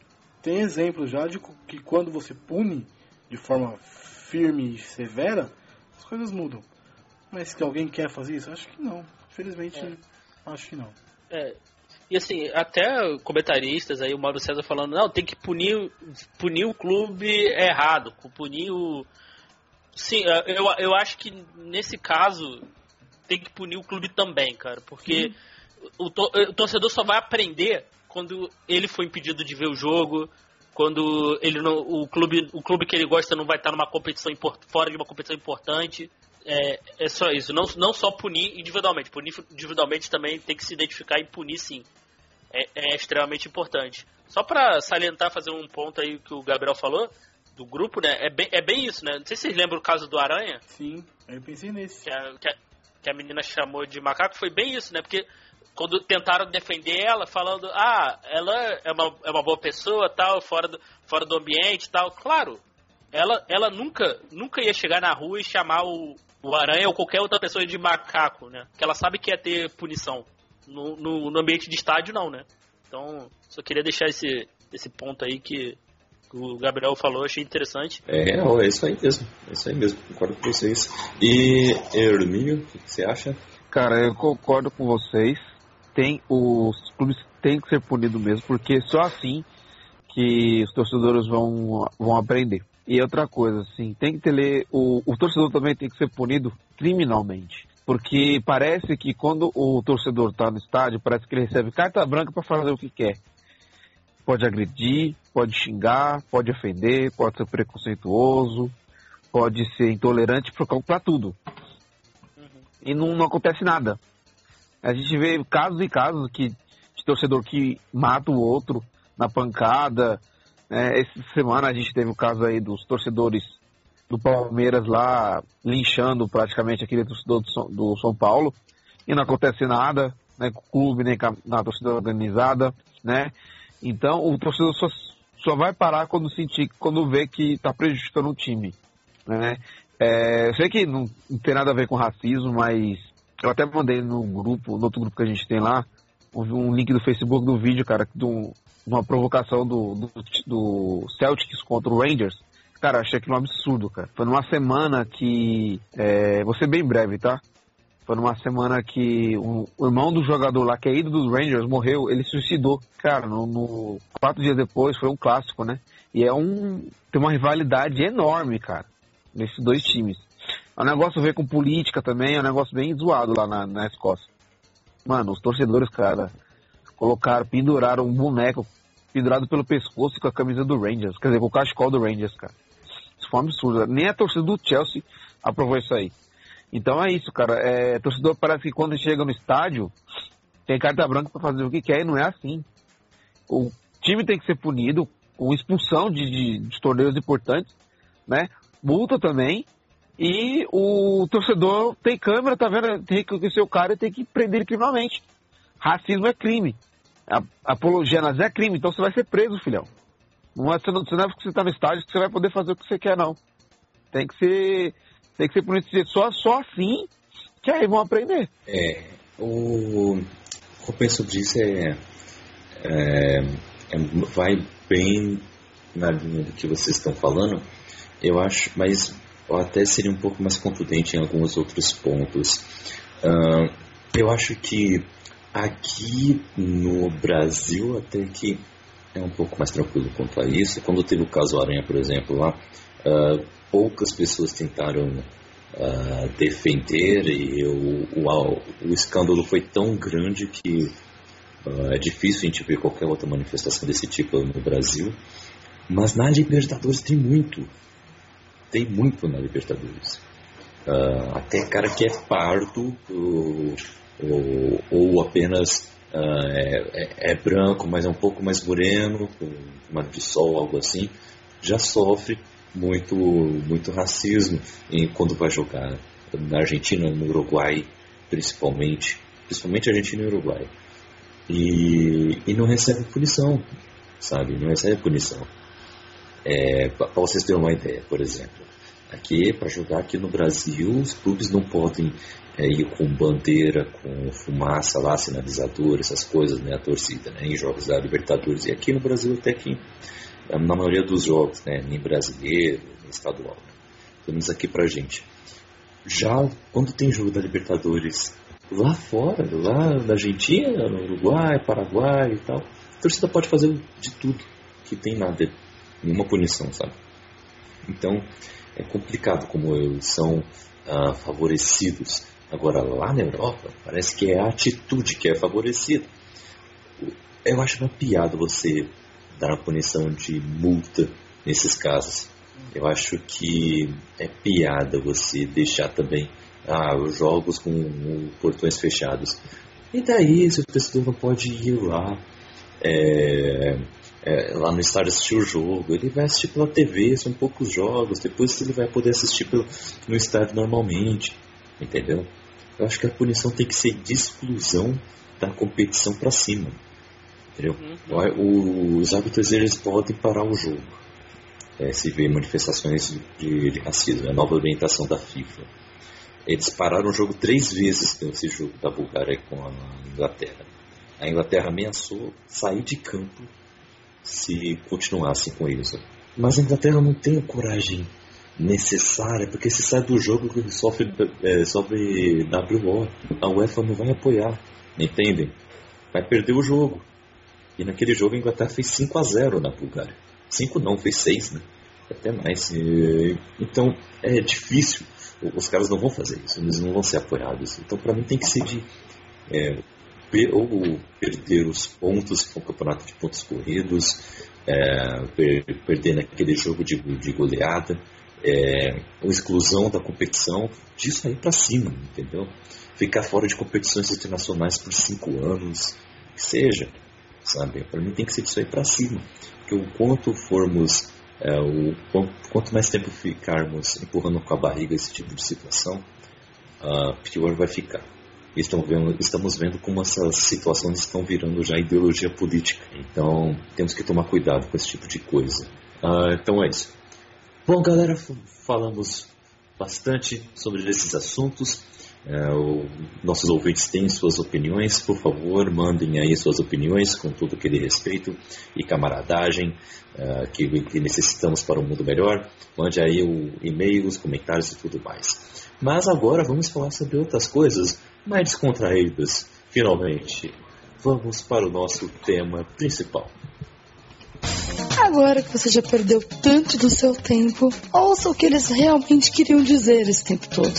tem exemplos já de que quando você pune de forma firme e severa, as coisas mudam. Mas que alguém quer fazer isso? Acho que não. Infelizmente, acho que não. É, e assim, até comentaristas aí, o Mauro César falando, não, tem que punir, punir o clube errado, punir o. Sim, eu, eu acho que nesse caso tem que punir o clube também, cara, porque o, to- o torcedor só vai aprender quando ele foi impedido de ver o jogo, quando ele não, o clube o clube que ele gosta não vai estar numa competição fora de uma competição importante. É, é só isso, não, não só punir individualmente, punir individualmente também tem que se identificar e punir sim. é, é extremamente importante. Só para salientar, fazer um ponto aí que o Gabriel falou, do grupo, né? É bem, é bem isso, né? Não sei se vocês lembram o caso do Aranha. Sim, eu pensei nesse. Que a, que a, que a menina chamou de macaco, foi bem isso, né? Porque quando tentaram defender ela, falando, ah, ela é uma, é uma boa pessoa, tal, fora do, fora do ambiente tal. Claro, ela, ela nunca, nunca ia chegar na rua e chamar o, o aranha ou qualquer outra pessoa de macaco, né? Porque ela sabe que ia ter punição. No, no, no ambiente de estádio, não, né? Então, só queria deixar esse, esse ponto aí que o Gabriel falou, achei interessante. É, é isso aí mesmo. É isso aí mesmo, concordo com vocês. E, Herminho, o que você acha? Cara, eu concordo com vocês. Tem, os clubes têm que ser punidos mesmo, porque só assim que os torcedores vão, vão aprender. E outra coisa, assim, tem que ter o, o torcedor também tem que ser punido criminalmente. Porque parece que quando o torcedor está no estádio, parece que ele recebe carta branca para fazer o que quer. Pode agredir, pode xingar, pode ofender, pode ser preconceituoso, pode ser intolerante para tudo. Uhum. E não, não, acontece nada. A gente vê casos e casos que, de torcedor que mata o outro na pancada. É, essa semana a gente teve o caso aí dos torcedores do Palmeiras lá linchando praticamente aquele torcedor do São, do São Paulo e não acontece nada, né, com o clube nem com a torcida organizada, né? Então o torcedor só, só vai parar quando sentir, quando vê que está prejudicando o time. Né? É, eu sei que não, não, tem nada a ver com racismo, mas eu até mandei no grupo, no outro grupo que a gente tem lá, um, link do Facebook do vídeo, cara, de uma provocação do, do, do, Celtics contra o Rangers. Cara, achei aquilo um absurdo, cara. Foi numa semana que. É, vou ser bem breve, tá? Foi numa semana que o, o irmão do jogador lá, que é ídolo dos Rangers, morreu, ele suicidou. Cara, no, no, quatro dias depois foi um clássico, né? E é um. Tem uma rivalidade enorme, cara, nesses dois times. É um negócio a ver com política também, é um negócio bem zoado lá na, na Escócia. Mano, os torcedores, cara, colocaram, penduraram um boneco pendurado pelo pescoço com a camisa do Rangers, quer dizer, com o cachecol do Rangers, cara. Isso foi um absurdo. Nem a torcida do Chelsea aprovou isso aí. Então é isso, cara. É, torcedor parece que quando chega no estádio tem carta branca para fazer o que quer e não é assim. O time tem que ser punido com expulsão de, de, de torneios importantes, né? Multa também. E o torcedor tem câmera, tá vendo? Tem que conhecer o cara e tem que prender ele criminalmente. Racismo é crime. Apologia nazista é crime, então você vai ser preso, filhão. Não é, você não, você não é porque você tá no estádio que você vai poder fazer o que você quer, não. Tem que ser tem que ser punido só, só assim que aí vão aprender. É, o, o que eu penso sobre isso é, é, é, vai bem na linha do que vocês estão falando, eu acho, mas eu até seria um pouco mais contundente em alguns outros pontos. Uh, eu acho que aqui no Brasil até que é um pouco mais tranquilo quanto a isso. Quando teve o caso Aranha, por exemplo, lá, uh, poucas pessoas tentaram uh, defender e o, o, o, escândalo foi tão grande que é difícil a gente ver qualquer outra manifestação desse tipo no Brasil. Mas na Libertadores tem muito. Tem muito na Libertadores. Uh, até cara que é pardo ou, ou, ou apenas Uh, é, é, é, branco, mas é um pouco mais moreno, com uma de sol, algo assim, já sofre muito, muito racismo em, quando vai jogar na Argentina, no Uruguai, principalmente, principalmente Argentina e Uruguai. E, e não recebe punição, sabe? Não recebe punição. É, para vocês terem uma ideia, por exemplo, aqui para jogar aqui no Brasil, os clubes não podem é, ir com bandeira, com fumaça lá, sinalizador, essas coisas, né? A torcida, né? Em jogos da Libertadores. E aqui no Brasil até que na maioria dos jogos, né, nem brasileiro, nem estadual. Né? Pelo aqui pra gente. Já quando tem jogo da Libertadores lá fora, lá na Argentina, no Uruguai, Paraguai e tal, a torcida pode fazer de tudo, que tem nada, nenhuma punição, sabe? Então é complicado como eles são ah, favorecidos. Agora lá na Europa parece que é a atitude que é favorecida. Eu acho uma piada você dar a punição de multa nesses casos. Eu acho que é piada você deixar também ah, os jogos com portões fechados. E daí, se o não pode ir lá é, é, lá no estádio assistir o jogo. Ele vai assistir pela TV, são poucos jogos. Depois ele vai poder assistir pelo, no estádio normalmente. Entendeu? Eu acho que a punição tem que ser de exclusão da competição para cima. Entendeu? Uhum. Os árbitros eles podem parar o jogo. É, se vê manifestações de, de racismo, é a nova orientação da FIFA. Eles pararam o jogo três vezes nesse jogo da Bulgária com a Inglaterra. A Inglaterra ameaçou sair de campo se continuassem com isso. Mas a Inglaterra não tem a coragem necessária, porque se sai do jogo sofre, é, sofre WO. A UEFA não vai apoiar, entendem? Vai perder o jogo. E naquele jogo a Inglaterra fez 5 a 0 na Bulgária. 5 não, fez 6, né? Até mais. Então é difícil. Os caras não vão fazer isso, eles não vão ser apoiados. Então para mim tem que ser de é, ou perder os pontos com o campeonato de pontos corridos, é, per, perder naquele jogo de, de goleada, é, ou exclusão da competição, disso aí para cima, entendeu? Ficar fora de competições internacionais por cinco anos, que seja, sabe? Para mim tem que ser disso aí para cima, porque o quanto formos, é, o quanto mais tempo ficarmos empurrando com a barriga esse tipo de situação, uh, pior vai ficar estão vendo, estamos vendo como essas situações estão virando já ideologia política. Então temos que tomar cuidado com esse tipo de coisa. Ah, então é isso. Bom, galera, falamos bastante sobre esses assuntos. É, o, nossos ouvintes têm suas opiniões, por favor, mandem aí suas opiniões com todo aquele respeito e camaradagem é, que, que, necessitamos para um mundo melhor. Mande aí o e-mail, os comentários e tudo mais. Mas agora vamos falar sobre outras coisas mais descontraídas. Finalmente, vamos para o nosso tema principal. Agora que você já perdeu tanto do seu tempo, ouça o que eles realmente queriam dizer esse tempo todo.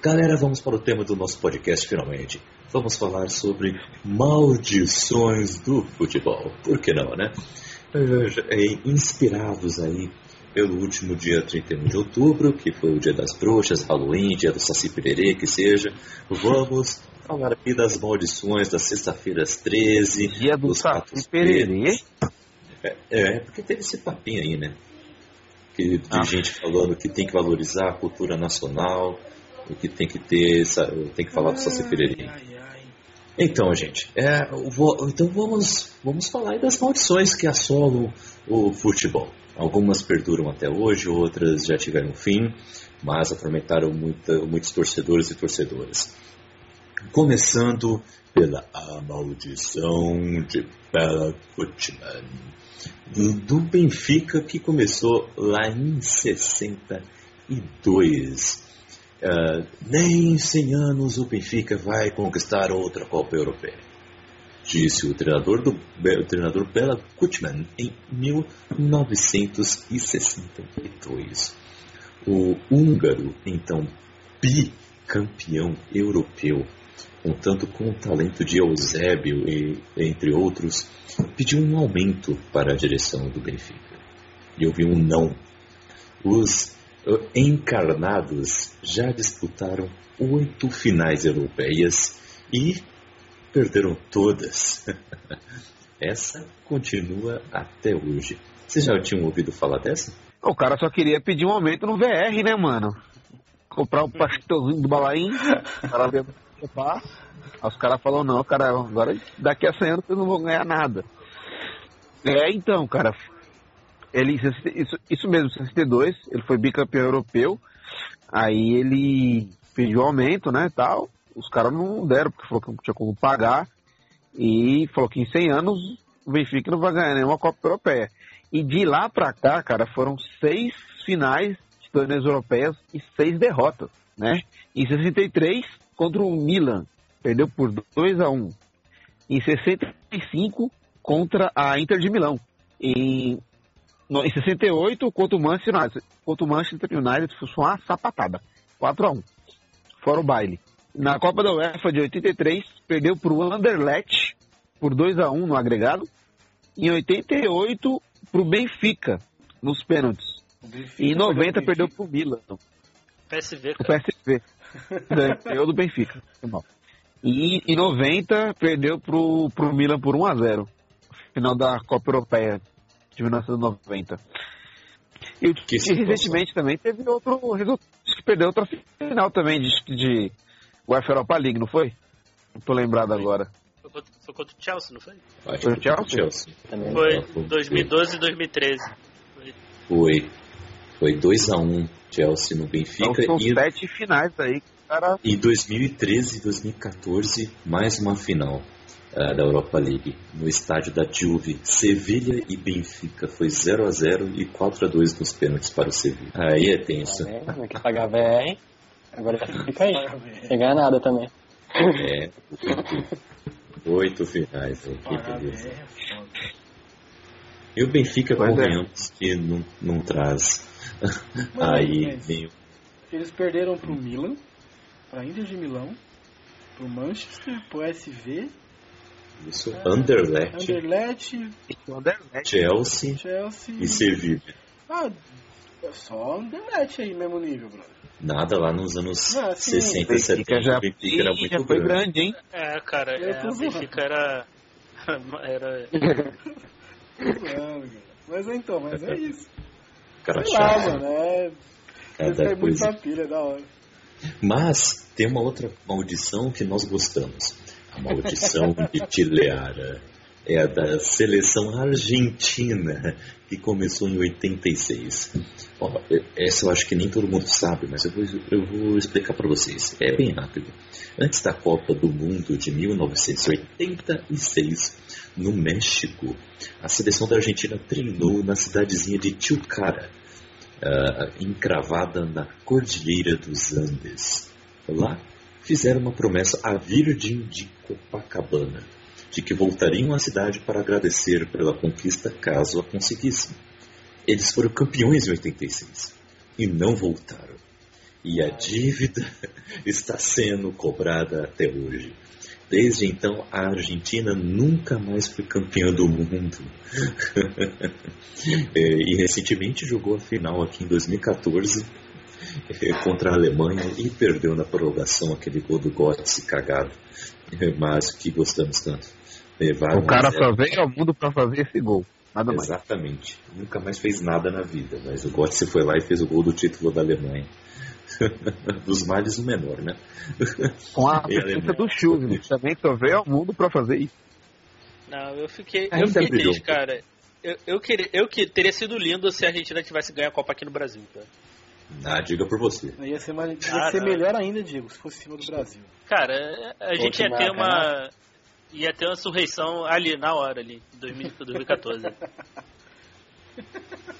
Galera, vamos para o tema do nosso podcast finalmente. Vamos falar sobre maldições do futebol. Por que não, né? É, inspirados aí pelo último dia 31 de outubro, que foi o dia das bruxas, Halloween, dia do Saci Pererê, que seja. Vamos falar aqui das maldições das sexta-feiras 13. Dia do Saci Pererê? É, é, porque teve esse papinho aí, né? Que, de ah. gente falando que tem que valorizar a cultura nacional, o que tem que ter, tem que falar do Saci Pererê. Então, gente, é, vou, então vamos, vamos falar das maldições que assolam o futebol. Algumas perduram até hoje, outras já tiveram fim, mas atormentaram muita, muitos torcedores e torcedoras. Começando pela A Maldição de Bela Gutmann, do, Benfica, que começou lá em 62. Uh, nem em 100 anos o Benfica vai conquistar outra Copa Europeia, disse o treinador, do, o treinador Bela Kutman em 1962. O húngaro, então bicampeão europeu, contando com o talento de Eusébio e entre outros, pediu um aumento para a direção do Benfica. E ouviu um não. Os encarnados já disputaram oito finais europeias e perderam todas. Essa continua até hoje. Vocês já tinham ouvido falar dessa? O cara só queria pedir um aumento no VR, né, mano? Comprar um pastorzinho do balaim, para ver os caras falaram, não, cara, agora daqui a 100 anos vocês não vão ganhar nada. É, então, cara, ele, isso, isso mesmo, 62, ele foi bicampeão europeu, aí ele pediu aumento, né, tal, os caras não deram, porque falou que não tinha como pagar, e falou que em 100 anos o Benfica não vai ganhar nenhuma Copa Europeia. E de lá pra cá, cara, foram seis finais de torneios europeias e seis derrotas, né? Em 63, contra o Milan, perdeu por 2 a 1 Em 65, contra a Inter de Milão. Em no, em 68, contra o Manchester United. Contra o Manchester United foi uma sapatada. 4 a 1 Fora o baile. Na Copa da UEFA de 83, perdeu para o Anderlecht por 2 a 1 no agregado. Em 88, para o Benfica, nos pênaltis. E em 90, perdeu para o Milan. PSV, cara. O PSV. Ganhou do Benfica. E em 90 perdeu pro, pro Milan por 1 a 0 Final da Copa Europeia de 1990. E o Que Chelsea recentemente também teve outro resultado. Acho que perdeu outra final também de, de UEFA Europa League, não foi? Não tô lembrado agora. Foi contra, foi contra o Chelsea, não foi? Acho Foi que o foi o Chelsea. Também. Foi foi. 2012 e 2013. Foi. Foi 2x1 Chelsea no Benfica Então são e, sete finais aí. que o Cara, e 2013 e 2014 mais uma final ah, da Europa League no estádio da Juve. Sevilha e Benfica foi 0x0 e 4x2 nos pênaltis para o Sevilha. Aí é tenso. É, não quer pagar VR, hein? Agora fica aí. Sem ganhar nada também. É, oito, finais. aí, Que beleza. É foda. E o Benfica, é. convenhamos que não, não traz. Mas, Aí mas- vem Eles perderam pro Milan, pra Inter de Milão, pro Manchester, pro SV, isso. Anderlecht, Anderlecht, o Anderlecht. Chelsea Chelsea. e Sevilha. Ah, é só Anderlecht aí, mesmo nível, brother. Nada lá nos anos Ah, sim. 60 e Benfica 70. já, o Benfica era muito já foi grande. grande, hein? É, cara, é, zoando. Benfica era. era. Mas então, mas é isso. Cara Sei lá, chato. mano, é. Cada caem muito na pilha, é da hora. Mas tem uma outra maldição que nós gostamos. A maldição de Tileara. É a da seleção argentina, que começou em 86. Ó, essa eu acho que nem todo mundo sabe, mas eu vou, eu vou explicar para vocês. É bem rápido. Antes da Copa do Mundo de 1986, no México, a seleção da Argentina treinou na cidadezinha de Tilcara, ah, encravada na Cordilheira dos Andes. Lá fizeram uma promessa à Virgem de Copacabana de que voltariam à cidade para agradecer pela conquista caso a conseguissem. Eles foram campeões em 86 e não voltaram. E a dívida está sendo cobrada até hoje. Desde então, a Argentina nunca mais foi campeã do mundo. É, e recentemente jogou a final aqui em 2014 é, contra a Alemanha e perdeu na prorrogação aquele gol do Götze cagado. É, Mas que gostamos tanto. Levaram O cara a zero. só veio ao mundo pra fazer esse gol. Nada mais. Exatamente. Nunca mais fez nada na vida, mas o Götze foi lá e fez o gol do título da Alemanha. Dos males o menor, né? Com a presença do Chusma, que também só veio ao mundo pra fazer isso. Não, eu fiquei. Eu fiquei brilhou. triste, cara. Eu, eu, queria, eu que teria sido lindo se a Argentina tivesse ganho a Copa aqui no Brasil, cara. Ah, diga por você. Ia ser, mais, ia ser melhor ainda, Diego, se fosse em cima do Brasil. Cara, a gente ia Última ter uma. Ia ter uma surreição ali, na hora, ali, em 2000 2014.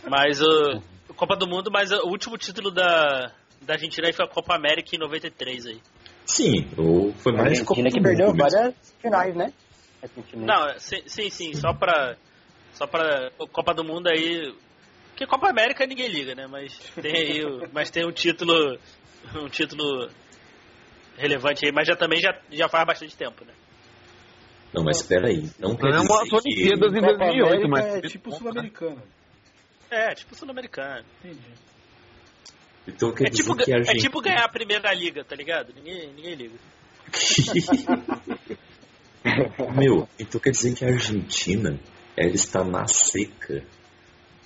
mas o. Copa do Mundo, mas o último título da, da Argentina aí foi a Copa América em 93 aí. Sim, ou foi A mais Argentina Copa que do perdeu Mundo mesmo. várias finais, né? Não, sim, sim, sim, só pra. Só pra. Copa do Mundo aí. Porque Copa América ninguém liga, né? Mas tem aí. o- mas tem um título. Um título relevante aí, mas já também já, já faz bastante tempo, né? Não, mas espera aí. Não quer Não é uma dizer que... Olimpíadas em Copa 2008, América mas. é tipo Sul-Americana. É, tipo Sul-Americano. Entendi. Então quer É dizer tipo, que a é Argentina... tipo ganhar a primeira liga, tá ligado? Ninguém, ninguém liga. Meu, então quer dizer que a Argentina ela está na seca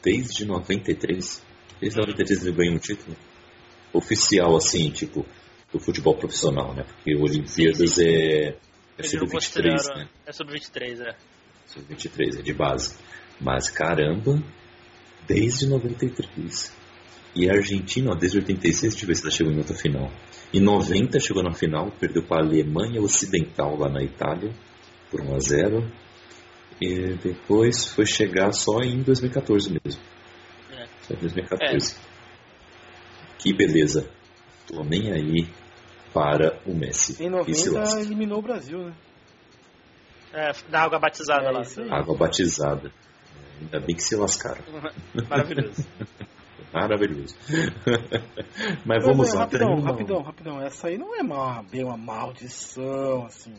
desde 93? Desde 93 ele ganhou um título? Oficial, assim, tipo, do futebol profissional, né? Porque Olimpíadas é, é sub-23, consideraram. né? É sub-23, é. Sub-23, é de base. Mas caramba, desde 93. E a Argentina, ó, desde 86, deixa eu ver se ela chegou em outra final. Em 90 chegou na final, perdeu para a Alemanha Ocidental lá na Itália, por 1 a 0 E depois foi chegar só em 2014 mesmo. É. Só em 2014. Que beleza. Tô nem aí para o Messi. Em Que se 90 lasque. eliminou o Brasil, né? É, da água batizada É lá. Água batizada. Ainda bem que se lascaram. Maravilhoso. Maravilhoso. Mas Mas, vamos é, lá. rapidão, uma- rapidão, rapidão. Essa aí não é uma, bem uma maldição, assim.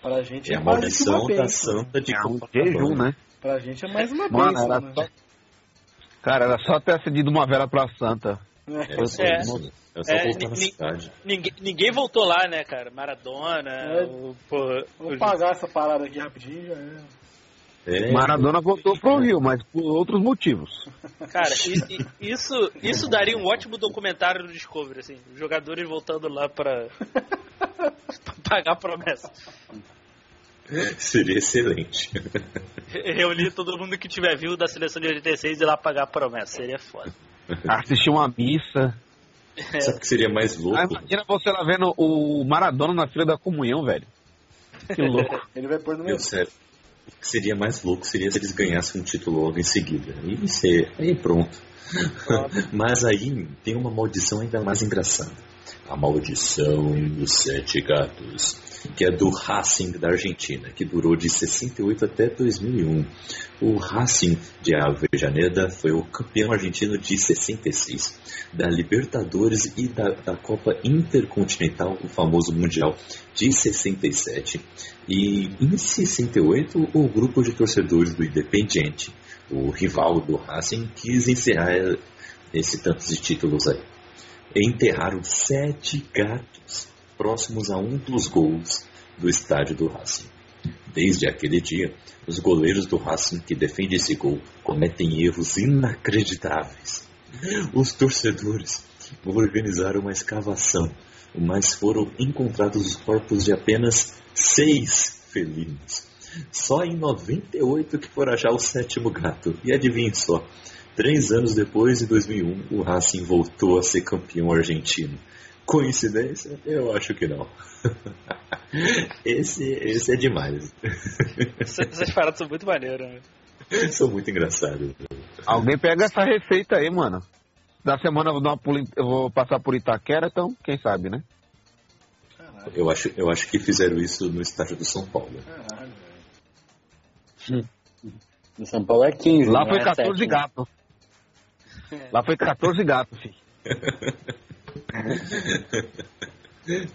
Pra gente É é, a maldição da. Santa de É um jejum, né? Pra gente é mais uma Mano, bênção, era né? só. Cara, era só ter acendido uma vela pra santa. É só, É. É só É, na cidade. Ninguém, ninguém voltou lá, né, cara? Maradona, É. o, porra, Vou o- pagar essa parada aqui rapidinho já é. É, Maradona voltou pro Rio, mas por outros motivos. Cara, isso, isso daria um ótimo documentário no Discovery, assim. Os jogadores voltando lá pra, pra pagar a promessa. Seria excelente. Re- Reunir todo mundo que tiver vivo da seleção de 86 e ir lá pagar a promessa. Seria foda. Assistir uma missa. Sabe o que seria mais louco? Ah, imagina você lá vendo o Maradona na fila da comunhão, velho. Que louco. Ele vai pôr no Meu meu. sério. O que seria mais louco seria se eles ganhassem um título logo em seguida. Aí, você, aí pronto. Mas aí tem uma maldição ainda mais engraçada. A maldição dos sete gatos. Que é do Racing da Argentina, que durou de 68 até 2001. O Racing de Avejaneda foi o campeão argentino de 66, da Libertadores e da, da Copa Intercontinental, o famoso Mundial de 67. E em 68, o grupo de torcedores do Independiente, o rival do Racing, quis encerrar esse tantos de títulos aí. Enterraram sete gatos próximos a um dos gols do estádio do Racing. Desde aquele dia, os goleiros do Racing que defendem esse gol cometem erros inacreditáveis. Os torcedores organizaram uma escavação, mas foram encontrados os corpos de apenas seis felinos. Só em 98 que foram achar o sétimo gato. E adivinhe só, três anos depois, em 2001, o Racing voltou a ser campeão argentino. Coincidência? Eu acho que não. Esse, esse é demais. Essas paradas são muito maneiras, né? São muito engraçados. Alguém pega essa receita aí, mano. Da semana eu vou, dar uma pula eu vou passar por Itaquera, então quem sabe, né? Caralho, Eu acho, eu acho que fizeram isso no estádio do São Paulo. caralho, velho. No São Paulo é 15. Lá não foi é 14 7, né? gatos. Lá foi 14 gatos, filho.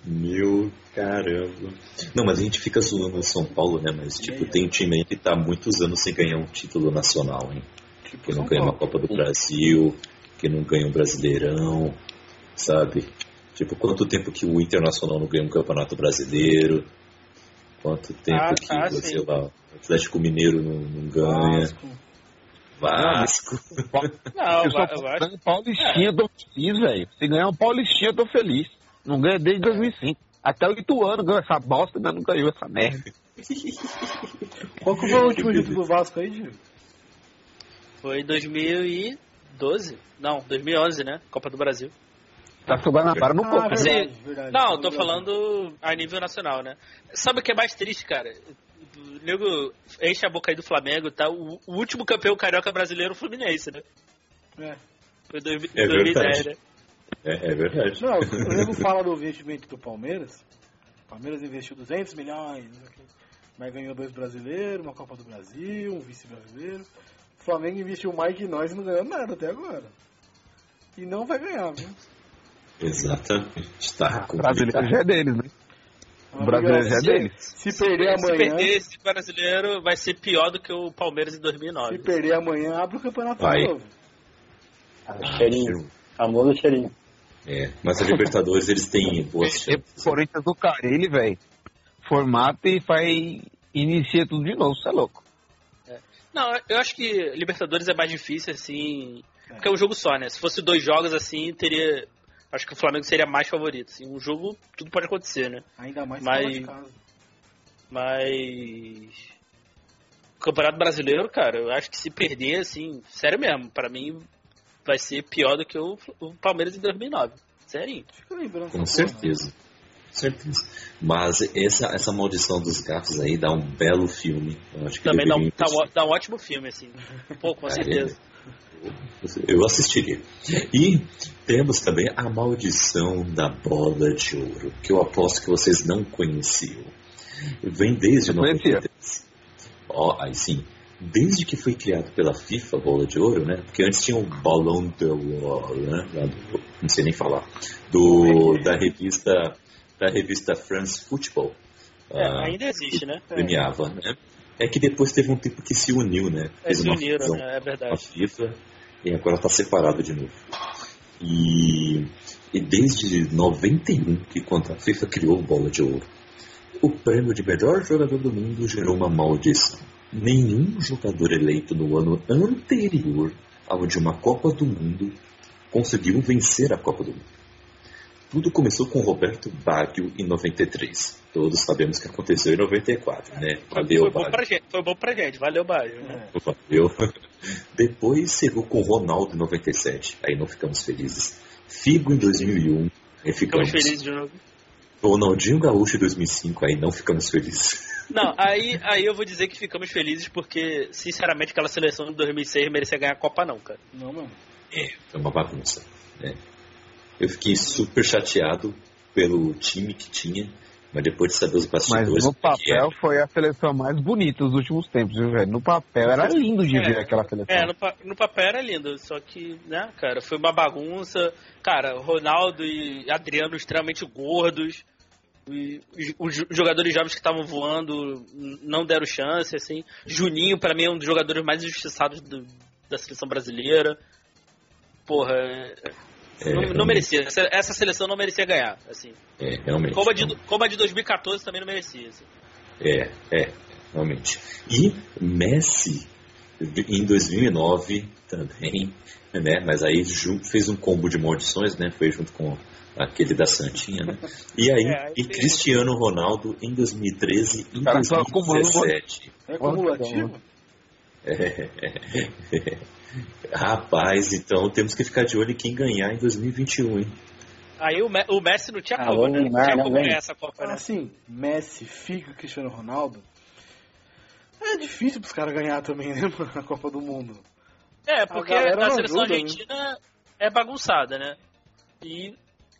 Meu caramba. Não, mas a gente fica zoando o São Paulo, né? Mas, tipo, tem um time aí que tá muitos anos sem ganhar um título nacional, hein? Tipo Que não São ganha uma. Copa do Brasil, que não ganha um Brasileirão, sabe? Tipo, quanto tempo que o Internacional não ganha um Campeonato Brasileiro? Quanto tempo Ah, que, ah, sei sim. lá, o Atlético Mineiro não, não ganha? Vasco. Vasco. Não, eu sou paulistinha, eu tô feliz, velho. Se ganhar um paulistinha, eu tô feliz. Não ganha desde 2005. Até o Ituano ganhou essa bosta, mas não ganhou essa merda. Qual que foi o último título do Vasco aí, Diego? Foi 2012? Não, 2011, né? Copa do Brasil. Tá o Guanabara no Ah, corpo. Assim, verdade, verdade. Não, tô do falando a nível nacional, né? Sabe o que é mais triste, cara? O nego enche a boca aí do Flamengo e tal. O, o último campeão carioca brasileiro é o Fluminense, né? É. Foi em dois- É 2010, verdade. né? É, é verdade. Não, o nego fala do investimento do Palmeiras. O Palmeiras investiu 200 milhões, mas ganhou dois brasileiros, uma Copa do Brasil, um vice-brasileiro. O Flamengo investiu mais que nós e não ganhou nada até agora. E não vai ganhar, viu? Exatamente. Tá O brasileiro já é deles, né? O brasileiro já é se, deles. se perder Se amanhã, perder esse brasileiro, vai ser pior do que o Palmeiras em se 2009. perder amanhã, abre o campeonato Vai. novo. Ah, cheirinho. Famoso cheirinho. É, mas a Libertadores eles têm boas E chances. o Corinthians do Carilli, velho. Formata e faz. Inicia tudo de novo, você é louco. Não, eu acho que Libertadores é mais difícil, assim. Porque é um jogo só, né? Se fosse dois jogos assim, teria. Acho que o Flamengo seria mais favorito. Assim. Um jogo, tudo pode acontecer, né? Ainda mais Mas- fora de casa. Mas. Campeonato Brasileiro, cara, eu acho que se perder, assim, sério mesmo, pra mim vai ser pior do que o, o Palmeiras em 2009. Sério. Fica lembrando Com porra, certeza. Com certeza. Mas essa, essa maldição dos gatos aí dá um belo filme. Eu acho que Também dá um, dá, um, dá um ótimo filme, assim. Pô, com É, certeza. Eu assistiria. E temos também a maldição da bola de ouro, que eu aposto que vocês não conheciam. Vem desde Eu conhecia. 93. Ó, aí sim. Desde que foi criado pela FIFA, bola de ouro, né? Porque antes tinha o Ballon d'Or, né? Do- não sei nem falar. Do, da revista da revista France Football. É, Ah, ainda existe, né? premiava, né? É que depois teve um tempo que se uniu, né? É, se uma uniram, né? É com a verdade. FIFA e agora está separado de novo. E, e desde 91, que quando a FIFA criou a bola de ouro, o prêmio de melhor jogador do mundo gerou uma maldição. Nenhum jogador eleito no ano anterior ao de uma Copa do Mundo conseguiu vencer a Copa do Mundo. Tudo começou com Roberto Baggio em 93. Todos sabemos o que aconteceu em 94, né? Valeu, foi, bom pra gente, foi bom pra gente, valeu, Baggio. Né? Valeu. Depois chegou com Ronaldo em 97. Aí não ficamos felizes. Figo em 2001. Aí ficamos, ficamos felizes de novo. Ronaldinho Gaúcho em 2005. Aí não ficamos felizes. Não, aí, aí eu vou dizer que ficamos felizes porque, sinceramente, aquela seleção de 2006 merecia ganhar a Copa, não, cara. Não, mano. É, foi uma bagunça. Né? Eu fiquei super chateado pelo time que tinha, mas depois de saber os bastidores. Mas no papel foi a seleção mais bonita dos últimos tempos, viu, velho? No papel era lindo de É, ver aquela seleção. É, no, pa- no papel era lindo, só que, né, cara, foi uma bagunça. Cara, Ronaldo e Adriano extremamente gordos. E os jogadores jovens que estavam voando não deram chance, assim. Juninho, pra mim, é um dos jogadores mais injustiçados do- da seleção brasileira. Porra, é- É, não, não merecia. Essa, seleção não merecia ganhar, assim. É, realmente. Como a de, como a de 2014 também não merecia, assim. É, é, realmente. E Messi, em 2009 também, né? Mas aí fez um combo de maldições, né? Foi junto com aquele da Santinha, né? E aí, É, aí e Cristiano Ronaldo em 2013 e em Cara, só acumulando 2017. É? Rapaz, então temos que ficar de olho em quem ganhar em 2021, hein? Aí o, Me- o Messi não tinha Ah, como, o né? Não tinha não como ganhar essa Copa, né? Assim, Messi, Figo, Cristiano Ronaldo. É difícil pros caras ganhar também, né, mano, a Copa do Mundo. É, porque a não seleção ajuda, né? argentina é bagunçada, né? E,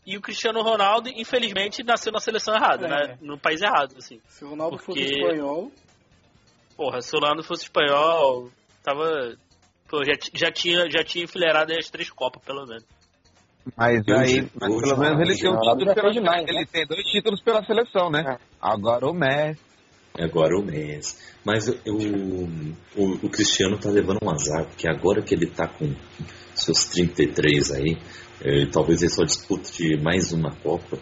e o Cristiano Ronaldo, infelizmente, nasceu na seleção errada, É. né? No país errado, assim. Se o Ronaldo Porque- fosse espanhol, Porra, se o Ronaldo fosse espanhol, tava... Pô, já, já, tinha, já tinha enfileirado aí as três Copas, pelo menos. Mas aí, mas pelo menos ele tem um título já pela demais, Ele né? tem dois títulos pela seleção, né? Agora o Messi. Agora o Messi. Mas eu- o, o Cristiano tá levando um azar, porque agora que ele tá com seus 33 aí, eh, talvez ele só dispute mais uma Copa.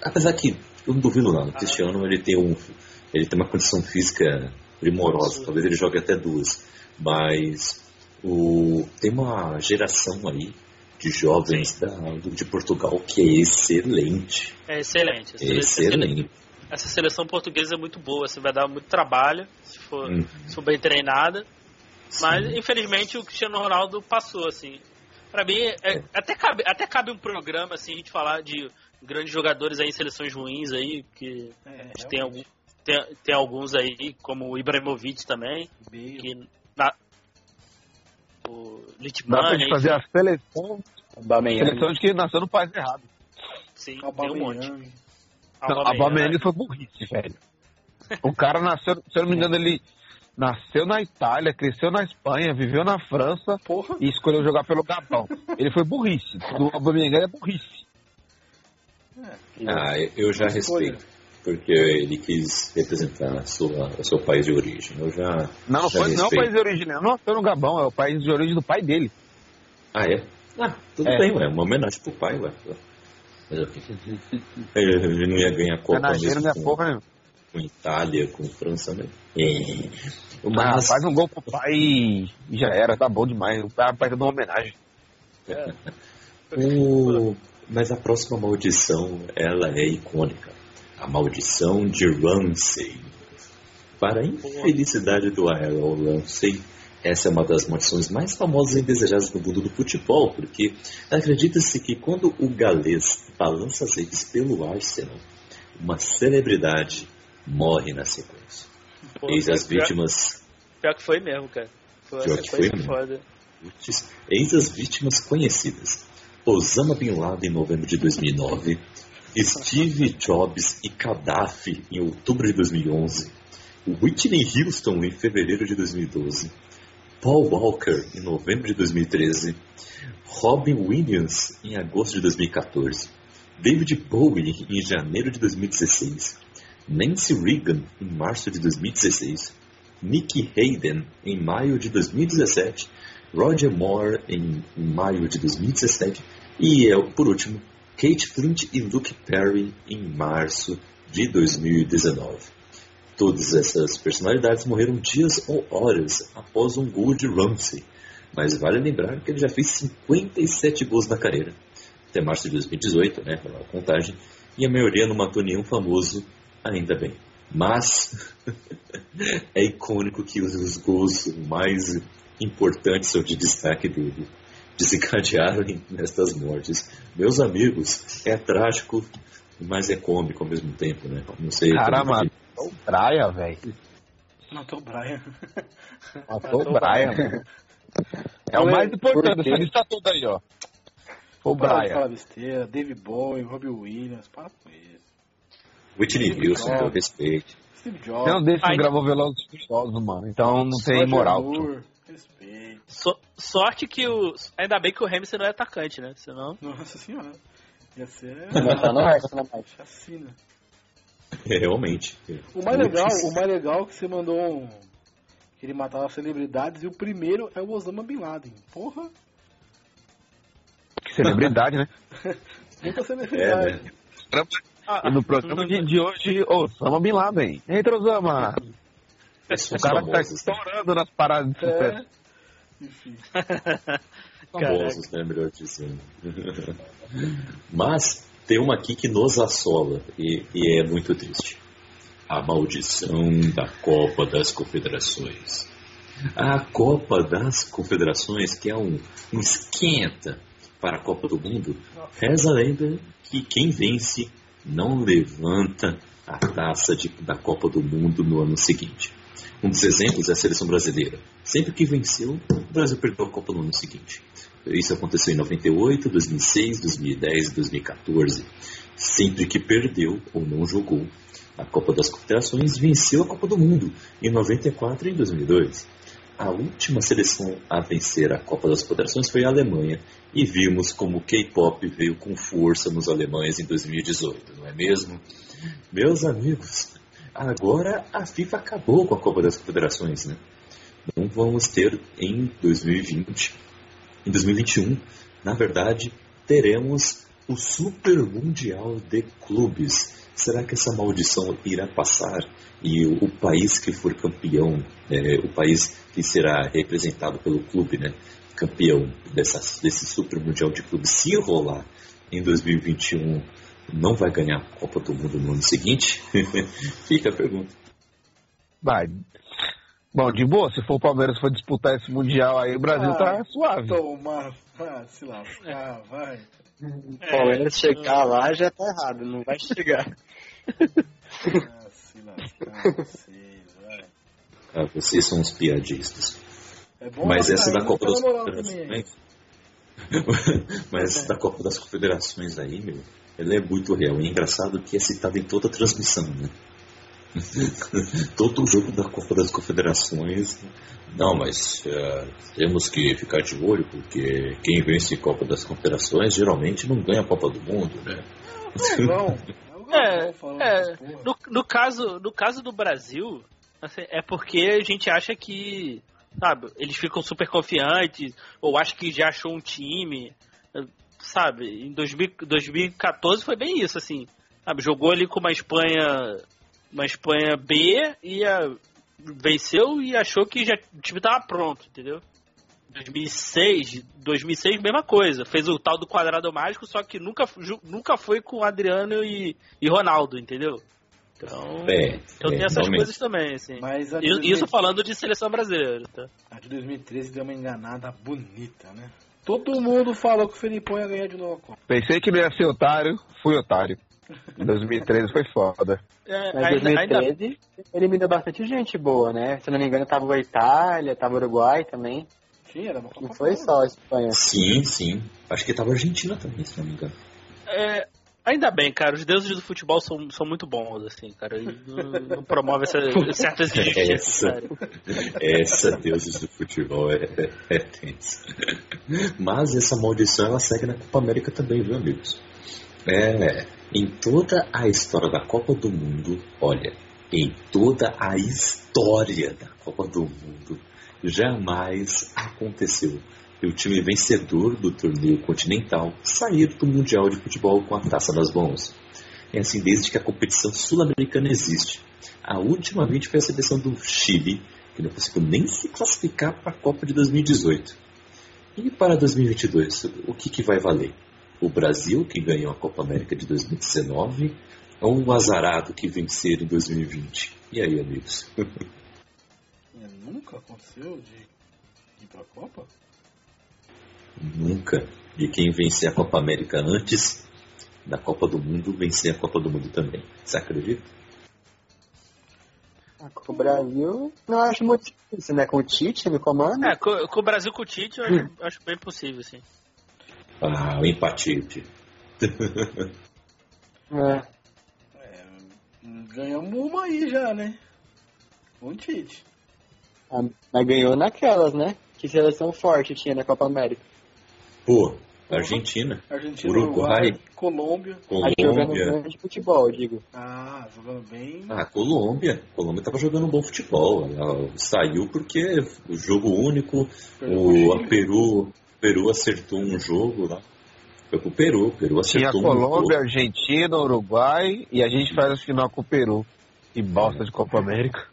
Apesar que eu não duvido não, o Cristiano ele tem, um, ele tem uma condição física primorosa, talvez ele jogue até duas. Mas o, tem uma geração aí de jovens da, de Portugal que é excelente. É excelente. Essa, Excelente. essa seleção portuguesa é muito boa, assim, vai dar muito trabalho, se for, Hum. se for bem treinada. Mas, Sim. infelizmente, o Cristiano Ronaldo passou, assim. Pra mim, é- até, cabe, até cabe um programa, assim, a gente falar de grandes jogadores aí em seleções ruins aí, que é, a gente tem, algum, tem, tem alguns aí, como o Ibrahimovic também, Bale, que na, o Dá pra gente fazer a seleção, Bameyang. seleção de que nasceu no país errado. sim, tem um monte. Não, a Bameyang foi burrice, velho. O cara nasceu, se eu não me engano, ele nasceu na Itália, cresceu na Espanha, viveu na França Porra, e escolheu jogar pelo Gabão. Ele foi burrice. O Aubameyang é burrice. Ah, eu já respeito. Porque ele quis representar a sua, o seu país de origem. Eu já. Não, já foi, não é o país de origem, não. Não nasceu no Gabão, é o país de origem do pai dele. Ah, é? Ah, tudo É. bem, ué. Uma homenagem pro pai, ué. Ele não ia ganhar Copa mesmo não é com, porra, né? com Itália, com França, né? É. Ah, Mas, faz um gol pro pai e já era, tá bom demais. O pai vai dar uma homenagem. o- mas a próxima maldição, ela é icônica. A maldição de Ramsey. Para a infelicidade do Aaron Ramsey, essa é uma das maldições mais famosas e desejadas no mundo do futebol, porque acredita-se que quando o galês balança as redes pelo Arsenal, uma celebridade morre na sequência. Pô, Eis as pior- vítimas Pior que foi mesmo, cara. Foi Pior que foi mesmo. foda. Eis as vítimas conhecidas. Osama Bin Laden em novembro de 2009, Steve Jobs e Gaddafi em outubro de 2011, Whitney Houston em fevereiro de 2012, Paul Walker em novembro de 2013, Robin Williams em agosto de 2014, David Bowie em janeiro de 2016, Nancy Reagan em março de 2016, Nicky Hayden em maio de 2017, Roger Moore em maio de 2017 E por último, Kate Flint e Luke Perry em março de 2019. Todas essas personalidades morreram dias ou horas após um gol de Ramsey, mas vale lembrar que ele já fez 57 gols na carreira, até março de 2018, né, pela contagem, e a maioria não matou nenhum famoso, ainda bem. Mas é icônico que os gols mais importantes ou de destaque dele desencadearam nestas mortes. Meus amigos, é trágico, mas é cômico ao mesmo tempo, né? Não sei. Cara, matou o Brian, velho. Matou o Brian. Matou o Brian. É o mais importante dessa lista toda aí, ó. O Brian. falar besteira, David Bowie, Robbie Williams, para com isso. Whitney Wilson, com respeito. Steve Jobs, Não, desse Ai. gravou Velozes e Furiosos, mano. Então não tem moral. Moore, respeito. So- sorte que o. Ainda bem que o Hamilton não é atacante, né? Senão. Nossa senhora. Ia ser tá no ar. chacina. É, realmente. O mais legal, o mais legal é que você mandou um. Que ele matava celebridades e o primeiro é o Osama Bin Laden. Porra, Que celebridade, né? muita É, celebridade. né? Ah, E no programa de, de hoje, Osama Bin Laden. Eita, Osama! O cara que tá famosas, estourando nas paradas de sucesso. É. Enfim. famosos, né? Melhor dizendo. Mas tem uma aqui que nos assola e, e é muito triste. A maldição da Copa das Confederações. A Copa das Confederações, que é um, um esquenta para a Copa do Mundo, reza a lenda que quem vence não levanta a taça de- da Copa do Mundo no ano seguinte. Um dos exemplos é a seleção brasileira. Sempre que venceu, o Brasil perdeu a Copa no ano seguinte. Isso aconteceu em 98, 2006, 2010 e 2014. Sempre que perdeu ou não jogou a Copa das Confederações, venceu a Copa do Mundo em 94 e em 2002. A última seleção a vencer a Copa das Confederações foi a Alemanha, e vimos como o K-pop veio com força nos alemães em 2018, não é mesmo? Meus amigos, agora a FIFA acabou com a Copa das Confederações, né? Não vamos ter em 2020. Em 2021, na verdade, teremos o Super Mundial de Clubes. Será que essa maldição irá passar e o, o país que for campeão, é, o país que será representado pelo clube, né, campeão dessa, desse Super Mundial de Clubes, se rolar em 2021, não vai ganhar a Copa do Mundo no ano seguinte? Fica a pergunta. Vai. Bom, de boa, se for o Palmeiras for disputar esse Mundial aí, o Brasil Ah, tá suave. Toma, ah, se lascar, vai. O Palmeiras chegar lá já tá errado, não vai chegar. Ah, se lascar, vocês, vai. Ah, vocês são os piadistas. É bom Mas essa da Copa das. Confederações. Mas essa da Copa das Confederações aí, meu, ela é muito real. É engraçado que é citada em toda a transmissão, né? Todo jogo da Copa das Confederações. Não, mas eh, temos que ficar de olho, porque quem vence a Copa das Confederações geralmente não ganha a Copa do Mundo, né? É o Galvão É, é. No, no caso, no caso do Brasil, assim, é porque a gente acha que, sabe, eles ficam super confiantes, ou acha que já achou um time, sabe? Em 2000 2014 foi bem isso, assim, sabe? Jogou ali com uma Espanha, uma Espanha B e a, venceu e achou que já, o time tava pronto, entendeu? 2006, 2006 mesma coisa, fez o tal do quadrado mágico, só que nunca, nunca foi com Adriano e, e Ronaldo, entendeu? Então, É, então é, tem essas realmente. coisas também, assim. Mas a de Isso, 2013 isso falando de seleção brasileira, tá? A de 2013 deu uma enganada bonita, né? Todo mundo falou que o Felipão ia ganhar de novo a Copa. Pensei que não ia ser otário, fui otário. Em 2013 foi foda. É, Mas ainda, ainda, 2013 eliminou bastante gente boa, né? Se eu não me engano, tava a Itália, tava o Uruguai também. Tinha, era uma Copa Não foi boa. só a Espanha. Sim, sim. Acho que tava a Argentina também, se não me engano. é, ainda bem, cara, os deuses do futebol são, são muito bons, assim, cara. E não, não promove essa, certas injustiças, Essa. Essa deuses do futebol é, é, é tensa. Mas essa maldição ela segue na Copa América também, viu, amigos? É, em toda a história da Copa do Mundo, olha, em toda a história da Copa do Mundo, jamais aconteceu e o time vencedor do torneio continental sair do Mundial de Futebol com a taça nas mãos. É assim desde que a competição sul-americana existe. A última vez foi a seleção do Chile, que não conseguiu nem se classificar para a Copa de 2018. E para 2022, o que, que vai valer? O Brasil, que ganhou a Copa América de 2019, ou o azarado que vencer em 2020? E aí, amigos? É, nunca aconteceu de ir pra Copa? Nunca. De quem vencer a Copa América antes da Copa do Mundo, vencer a Copa do Mundo também. Você acredita? Ah, Com o Brasil, não acho muito difícil, né? Com o Tite no comando. É, com, com o Brasil com o Tite, eu acho, acho bem possível, sim. Ah, o empatite. É. É, ganhamos uma aí já, né? Um Tite. Ah, Mas ganhou naquelas, né? Que seleção forte tinha na Copa América. Pô, Argentina, Argentina, Uruguai. Uruguai, Colômbia. Aí jogando Colômbia. grande futebol, digo. Ah, jogando bem. Ah, Colômbia. Colômbia tava jogando um bom futebol. Ela saiu porque o jogo único, Perdeu o. Peru, Peru acertou um jogo lá. Foi pro Peru, Peru Tinha acertou um Colômbia, jogo. Argentina, Uruguai e a gente faz a final com o Peru. Que bosta de Copa América.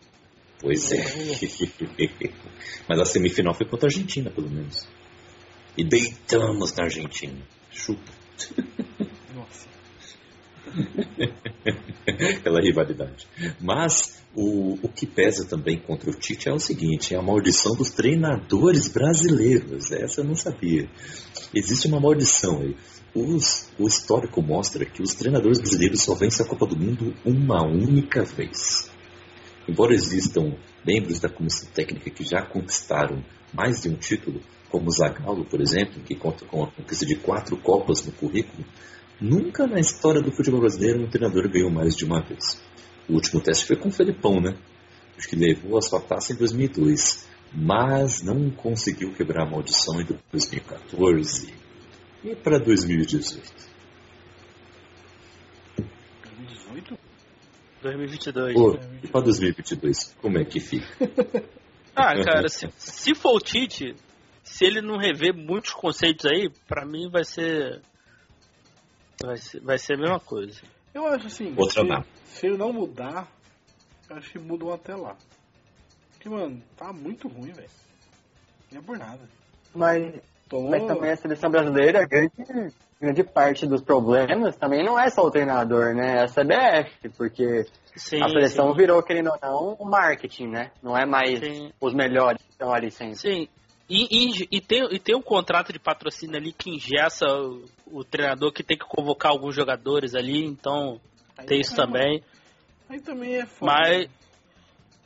Pois é. Mas a semifinal foi contra a Argentina, pelo menos. E deitamos na Argentina. Chupa. Nossa. Aquela rivalidade. Mas o, o que pesa também contra o Tite é o seguinte: é a maldição dos treinadores brasileiros. Essa eu não sabia. Existe uma maldição aí. Os- o histórico mostra que os treinadores brasileiros só vencem a Copa do Mundo uma única vez. Embora existam membros da comissão técnica que já conquistaram mais de um título, como o Zagallo, por exemplo, que conta com a conquista de quatro Copas no currículo, nunca na história do futebol brasileiro um treinador ganhou mais de uma vez. O último teste foi com o Felipão, né? Acho que levou a sua taça em 2002, mas não conseguiu quebrar a maldição em 2014 e para 2018. 2018? 2022. Pô, e para 2022, como é que fica? Ah, cara, se, se for o Tite, se ele não rever muitos conceitos aí, pra mim vai ser. Vai ser, vai ser a mesma coisa. Eu acho assim, Outra se, não. se ele não mudar, eu acho que mudam até lá. Porque, mano, tá muito ruim, velho. Não é por nada. Mas, Tomou... mas também a seleção brasileira, grande, grande parte dos problemas também não é só o treinador, né? É a CBF, porque Sim, a seleção sim, virou, querendo ou não, o marketing, né? Não é mais sim. os melhores que estão ali sempre. Sim. E, e, e tem, e tem um contrato de patrocínio ali que engessa o, o treinador que tem que convocar alguns jogadores ali, então Aí tem isso também. Aí também é foda. Mas,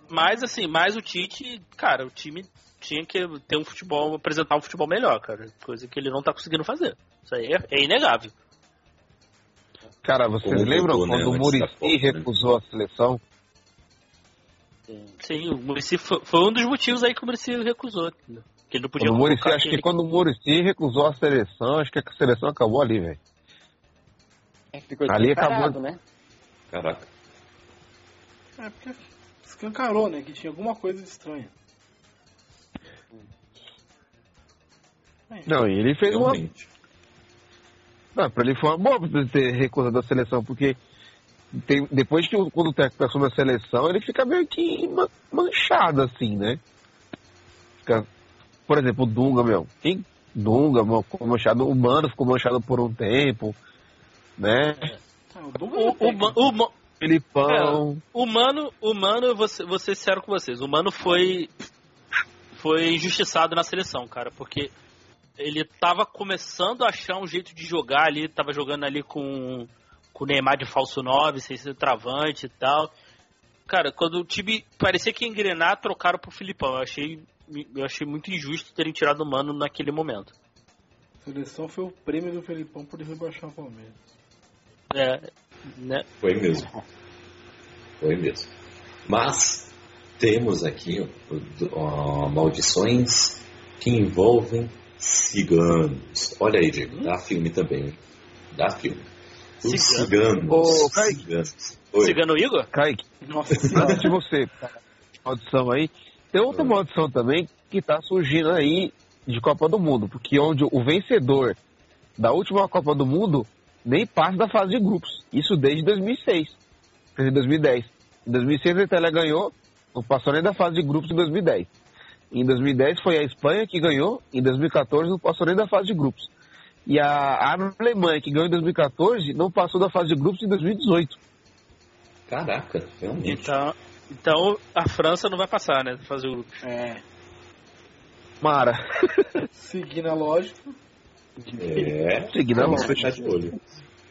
mas assim, mais o Tite, cara, o time tinha que ter um futebol, apresentar um futebol melhor, cara. Coisa que ele não tá conseguindo fazer. Isso aí é, é inegável. Cara, vocês Como lembram mudou, né, quando o antes da Murici né? recusou a seleção? Sim, o Muricy foi, foi um dos motivos aí que o Muricy recusou. entendeu? Que não podia o Muricy, acho que quando o Murici recusou a seleção, acho que a seleção acabou ali, velho. É, Ficou Ali acabou- né? Caraca. É porque escancarou, né? Que tinha alguma coisa de estranha. Não, e ele fez uma. Realmente. Não, pra ele foi uma boa pra ele ter recusado a seleção, porque tem- depois que o, quando o técnico assume a seleção, ele fica meio que ma- manchado, assim, né? Fica, por exemplo, o Dunga, meu. Quem? Dunga, meu, ficou manchado. O Mano ficou manchado por um tempo, né? Ah, o Dunga O, é o, técnico. Ma- o, Ma- Felipão. o Mano, o Mano, eu vou ser, vou ser sincero com vocês, o Mano foi, foi injustiçado na seleção, cara, porque ele tava começando a achar um jeito de jogar ali, tava jogando ali com, com o Neymar de falso 9, sem ser travante e tal. Cara, quando o time parecia que ia engrenar, trocaram pro Filipão. Eu achei, eu achei muito injusto terem tirado o Mano naquele momento. A seleção foi o prêmio do Felipão por rebaixar o Palmeiras. É, né? Foi mesmo. Foi mesmo. Mas temos aqui ó, maldições que envolvem ciganos. Olha aí, Diego, dá filme também. hein? Dá filme. Os Cigano. ciganos. Ô, Kaique. ciganos. Cigano Igor? Kaique, Nossa senhora. de você, maldição aí, tem outra maldição também que tá surgindo aí de Copa do Mundo, porque onde o vencedor da última Copa do Mundo nem passa da fase de grupos. Isso desde 2006, quer dizer, 2010. Em 2006 a Itália ganhou, não passou nem da fase de grupos de 2010. Em 2010 foi a Espanha que ganhou, em 2014 não passou nem da fase de grupos. E a, a Alemanha, que ganhou em 2014, não passou da fase de grupos em 2018. Caraca, realmente. Então, então a França não vai passar, né? Fazer o grupo. É. Mara. Seguindo a lógica. É, Seguindo a vamos lógica. ficar de olho.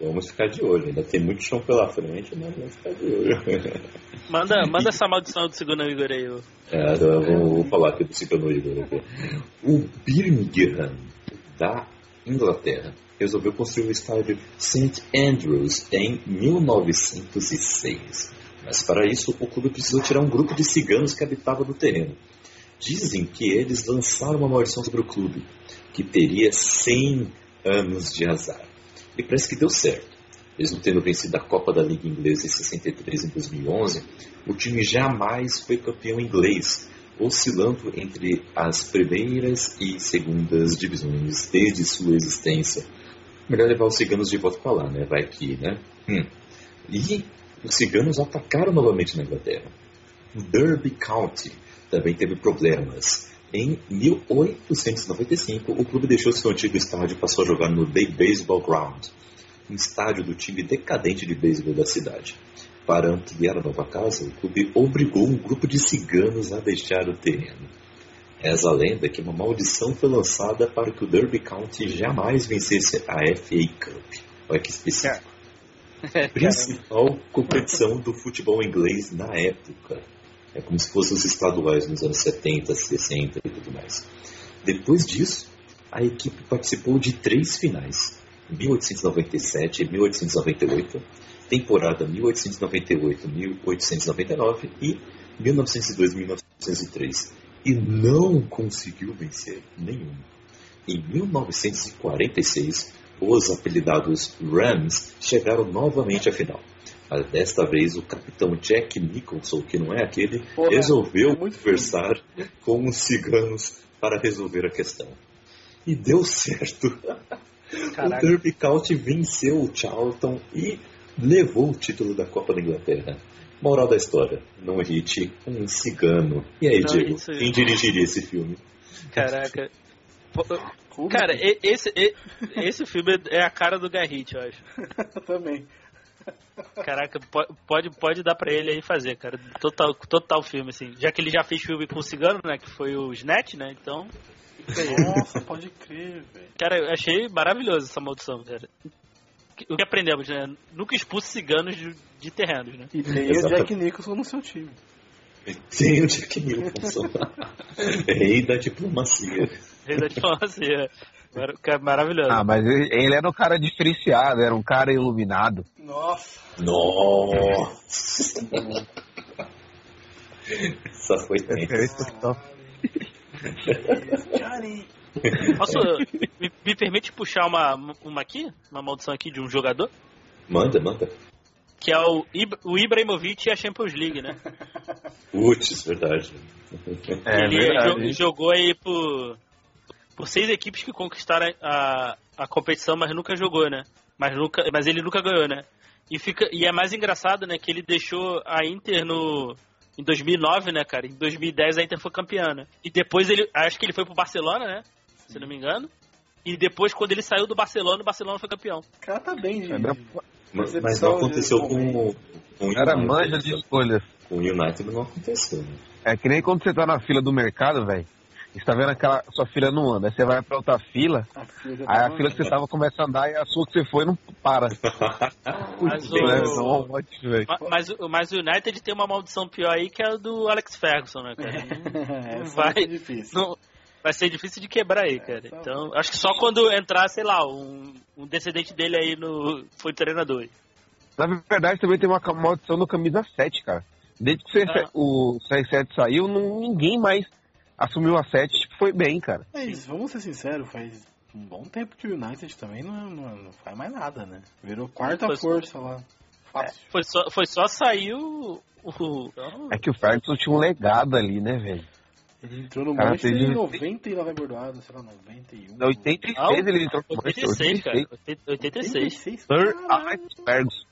Vamos ficar de olho. Ainda tem muito chão pela frente, mas vamos ficar de olho. Manda, manda essa maldição do segundo Igor aí. ô. É, eu vou, vou falar aqui do Cicano Igor. O Birmingham, da Inglaterra, resolveu construir o estádio St. Andrews em 1906. Mas para isso, o clube precisou tirar um grupo de ciganos que habitava no terreno. Dizem que eles lançaram uma maldição sobre o clube, que teria 100 anos de azar. E parece que deu certo. Mesmo tendo vencido a Copa da Liga Inglesa em 63 e 2011, o time jamais foi campeão inglês, oscilando entre as primeiras e segundas divisões desde sua existência. Melhor levar os ciganos de volta para lá, né? Vai que, né? Hum. E os ciganos atacaram novamente na Inglaterra. Derby County também teve problemas. Em 1895, o clube deixou seu antigo estádio e passou a jogar no Day Baseball Ground, um estádio do time decadente de beisebol da cidade. Para ampliar a nova casa, o clube obrigou um grupo de ciganos a deixar o terreno. Reza a lenda que uma maldição foi lançada para que o Derby County jamais vencesse a FA Cup. Olha que específico. Principal competição do futebol inglês na época. É como se fossem os estaduais nos anos 70, 60 e tudo mais. Depois disso, a equipe participou de três finais: 1897 e 1898, temporada 1898-1899 e 1902-1903, e não conseguiu vencer nenhum. Em 1946, os apelidados Rams chegaram novamente à final. Mas desta vez o capitão Jack Nicholson, que não é aquele, Porra, resolveu é conversar com os ciganos para resolver a questão. E deu certo. Caraca. O Derby County venceu o Charlton e levou o título da Copa da Inglaterra. Moral da história, não irrite um cigano. E aí, Não Diego, quem dirigiria esse filme? Caraca. Pô, Cara, e- esse, esse filme é a cara do Garrett, eu acho. também. Caraca, po- pode, pode dar pra ele aí fazer, cara. Total, total filme, assim. Já que ele já fez filme com o cigano, né? Que foi o Snatch, né? Então. Nossa, pode crer, velho. Cara, eu achei maravilhoso essa maldição, cara. O que aprendemos, né? Nunca expulse ciganos de, de terrenos, né? E tem o. Jack Nicholson no seu time. Tem o Jack Nicholson. Rei da diplomacia. Rei da diplomacia. Cara, Maravilhoso. Ah, mas ele, era um cara diferenciado, era um cara iluminado. Nossa. Nossa! Essa foi. Johnny. Posso. Me, me permite puxar uma, uma aqui? Uma maldição aqui de um jogador? Manda, manda. Que é o, o Ibrahimovic e a Champions League, né? Putz, verdade. É ele verdade. jo- jogou aí por, por seis equipes que conquistaram a, a competição, mas nunca jogou, né? Mas, nunca, mas ele nunca ganhou, né? E, fica, e é mais engraçado, né? Que ele deixou a Inter no, em 2009, né, cara? Em 2010 a Inter foi campeã, né? E depois ele, acho que ele foi pro Barcelona, né? Se não me engano. E depois, quando ele saiu do Barcelona, o Barcelona foi campeão. O cara tá bem. É bem- Mas, mas não aconteceu com, momento. com o Era United. manja de escolhas. Com o United não aconteceu. Né? É que nem quando você tá na fila do mercado, velho. Você tá vendo aquela sua fila não anda. Aí você vai pra outra fila, A filha aí a fila que você tava começa a andar e a sua que você foi não para. Mas o- É, não, Mas, o- mas o United tem uma maldição pior aí, que é a do Alex Ferguson, né, cara? É, Não vai- vai ser difícil. Não, vai ser difícil de quebrar aí, cara. tá Então, acho que só quando entrar, sei lá, um, um descendente dele aí no. Foi treinador. Na verdade, também tem uma maldição no camisa 7, cara. Desde que o Ah. CR7 o CR7 saiu, não- ninguém mais assumiu a 7 tipo, foi bem, cara. Mas vamos ser sinceros, faz um bom tempo que o United também não, não, não faz mais nada, né? Virou quarta Foi- força lá. Fácil. Foi só, foi só sair o. o- É que o Ferguson tinha um legado ali, né, velho? Ele entrou no Cara, Manchester teve- em 99 é bordoado, sei lá, 91. Em 86 Não, ele entrou no Manchester, 86, cara. 86. 86. Sir Ferguson.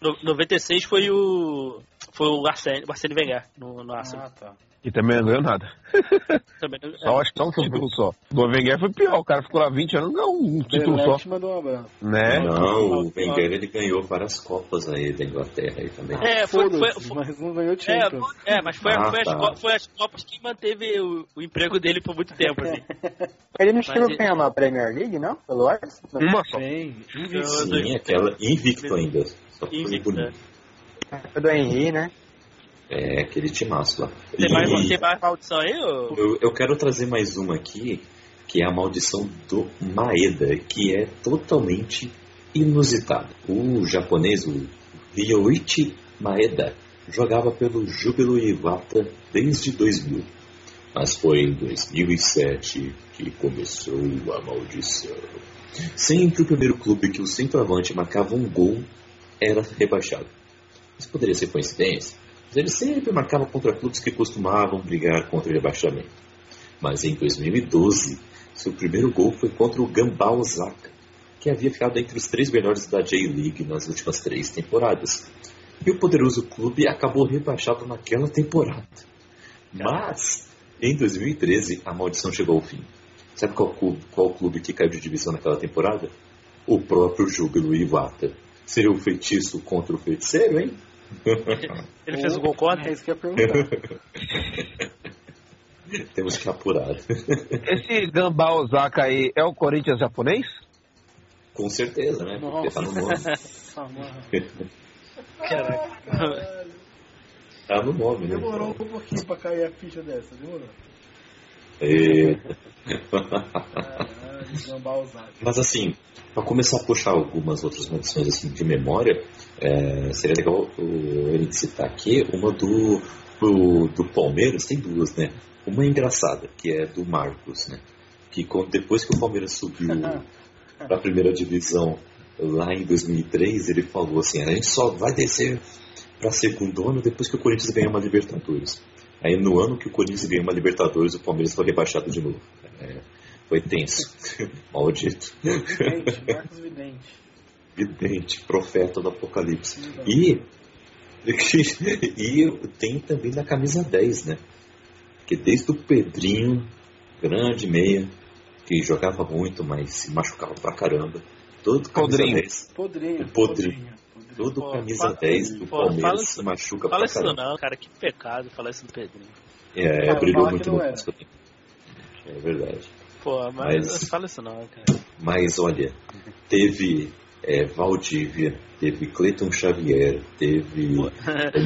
No, 96 foi o. Foi o Arsene, o Arsene Wenger no, no Arsenal. Ah, tá. Que também não ganhou nada. Também, Só acho que só um título só. Do Wenger foi pior. O cara ficou lá 20 anos, não um título só. Delete mandou um abraço. Né? Não, o Wenger ele ganhou várias copas aí da Inglaterra aí também. É, foi, foi, foi- mas não ganhou é, Champions. é, mas foi, Ah, foi, as, tá. co- foi as Copas que manteve o, o emprego dele por muito tempo, assim. Ele não chegou a ganhar uma Premier League, não? Pelo Arsenal? Uma só. Tem. Sim, aquela invicto ainda. Só foi Invicto. Foi do Henry, né? É, aquele timaço lá. Tem mais, E- tem mais maldição aí, ô? Eu, eu quero trazer mais uma aqui, que é a maldição do Maeda, que é totalmente inusitada. O japonês, o Ryoichi Maeda, jogava pelo Júbilo Iwata desde 2000. Mas foi em 2007 que começou a maldição. Sempre o primeiro clube que o centroavante marcava um gol era rebaixado. Isso poderia ser coincidência, ele sempre marcava contra clubes que costumavam brigar contra o rebaixamento. Mas em 2012, seu primeiro gol foi contra o Gambá Osaka, que havia ficado entre os três melhores da J-League nas últimas três temporadas. E o poderoso clube acabou rebaixado naquela temporada. Mas, em 2013, a maldição chegou ao fim. Sabe qual clube, qual clube que caiu de divisão naquela temporada? O próprio Júbilo Iwata. Seria o feitiço contra o feiticeiro, hein? Ele fez o gol contra? É isso que eu ia perguntar. Temos que apurar. Esse Gambá Osaka aí é o Corinthians japonês? Com certeza, né? Porque tá no nome. Caraca. Tá no nome, né? Demorou um pouquinho pra cair a ficha dessa, demorou. É. Caralho, Gambá usado. Mas assim, para começar a puxar algumas outras maldições assim, de memória, é, seria legal o Eric citar aqui uma do, do, do Palmeiras, tem duas, né? Uma é engraçada, que é do Marcos, né? Que depois que o Palmeiras subiu para a primeira divisão lá em 2003, ele falou assim: a gente só vai descer para segundo ano depois que o Corinthians ganhar uma Libertadores. Aí no ano que o Corinthians ganhou uma Libertadores, o Palmeiras foi rebaixado de novo. É, foi tenso. Maldito. Vidente, Marcos Vidente. Vidente, profeta do Apocalipse. E, e tem também na camisa 10, né? Que desde o Pedrinho, grande meia, que jogava muito, mas se machucava pra caramba. Todo camisa Podrinho. 10, Podrinho. O Podrinho. todo Pô, camisa fala- 10 do pô, Palmeiras fala se isso- machuca Fala pra isso caramba. não, cara. Que pecado falar isso do Pedrinho. É, Fala- brilhou fala muito no. Vasco. É verdade. Pô, mas, Mas- fala isso não, cara. Mas olha, teve é, Valdívia, teve Cleiton Xavier, teve o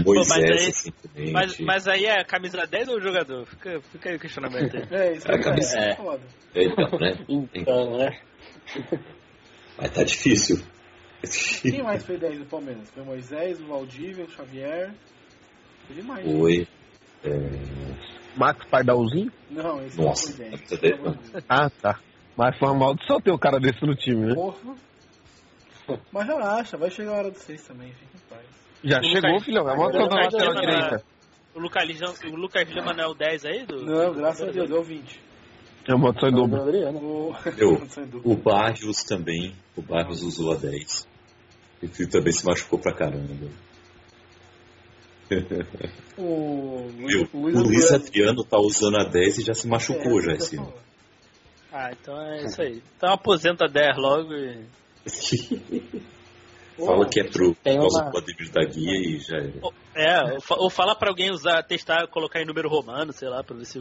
Pô, mas Moisés aí- recentemente. Mas, mas aí é camisa 10 ou o jogador? Fica, fica aí o questionamento aí. É, isso A que camisa- é, é. foda. Então, né? Então, né? Mas tá difícil. Quem mais foi 10 do Palmeiras? Foi o Moisés, o Valdívia, o Xavier. Teve mais. né? Foi. É, Max Pardalzinho? Não, esse Nossa, não foi 10. essa pelo daí- amor de Deus. Ah, tá. Mas foi uma maldição ter um cara desse no time, né? Porra. Mas relaxa, vai chegar a hora do 6 também, fica em paz. Já O chegou, Lucas- filhão. É uma o Lucas lateral na- direita. O Lucas, Lima- o Lucas Lima não é o 10 aí? Do, Não, graças a Deus, deu 20. É uma maldição em dobro. Adriano. O... Eu, o Barrios também. O Barrios usou a 10. E ele também se machucou pra caramba. O Viu? o O Luiz Adriano- tá usando a 10 e já se machucou É, já esse eu ano. ia Ah, então é isso aí. Então aposenta 10 logo e. Fala que é pro Tem causa uma- do Ademir da Guia e já era. Ou- É, ou, fa- ou fala pra alguém usar, testar, colocar em número romano, sei lá, pra ver se.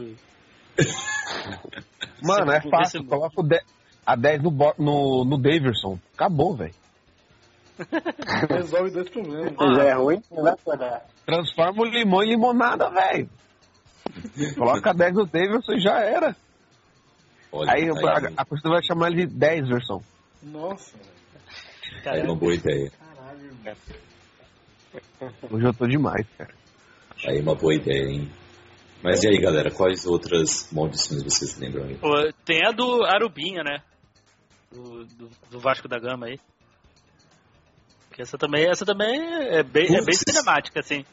Mano, é Você- fácil. você- Coloca o de- a 10 no, bo- no, no Daverson. Acabou, velho. Resolve dois problemas. Se é ruim, não vai poder. Transforma o limão em limonada, velho. Coloca a 10 no Daverson e já era. Olha, Aí aí, a, a torcida vai chamar ele de 10 versão. Nossa, aí é uma boa ideia. caralho, irmão. Hoje eu tô demais, cara. Aí é uma boa ideia, hein? Mas e aí, galera, quais outras maldições vocês lembram aí? Pô, tem a do Arubinha, né? Do, do, do Vasco da Gama aí. Que essa também, essa também é bem, é bem cinemática, assim.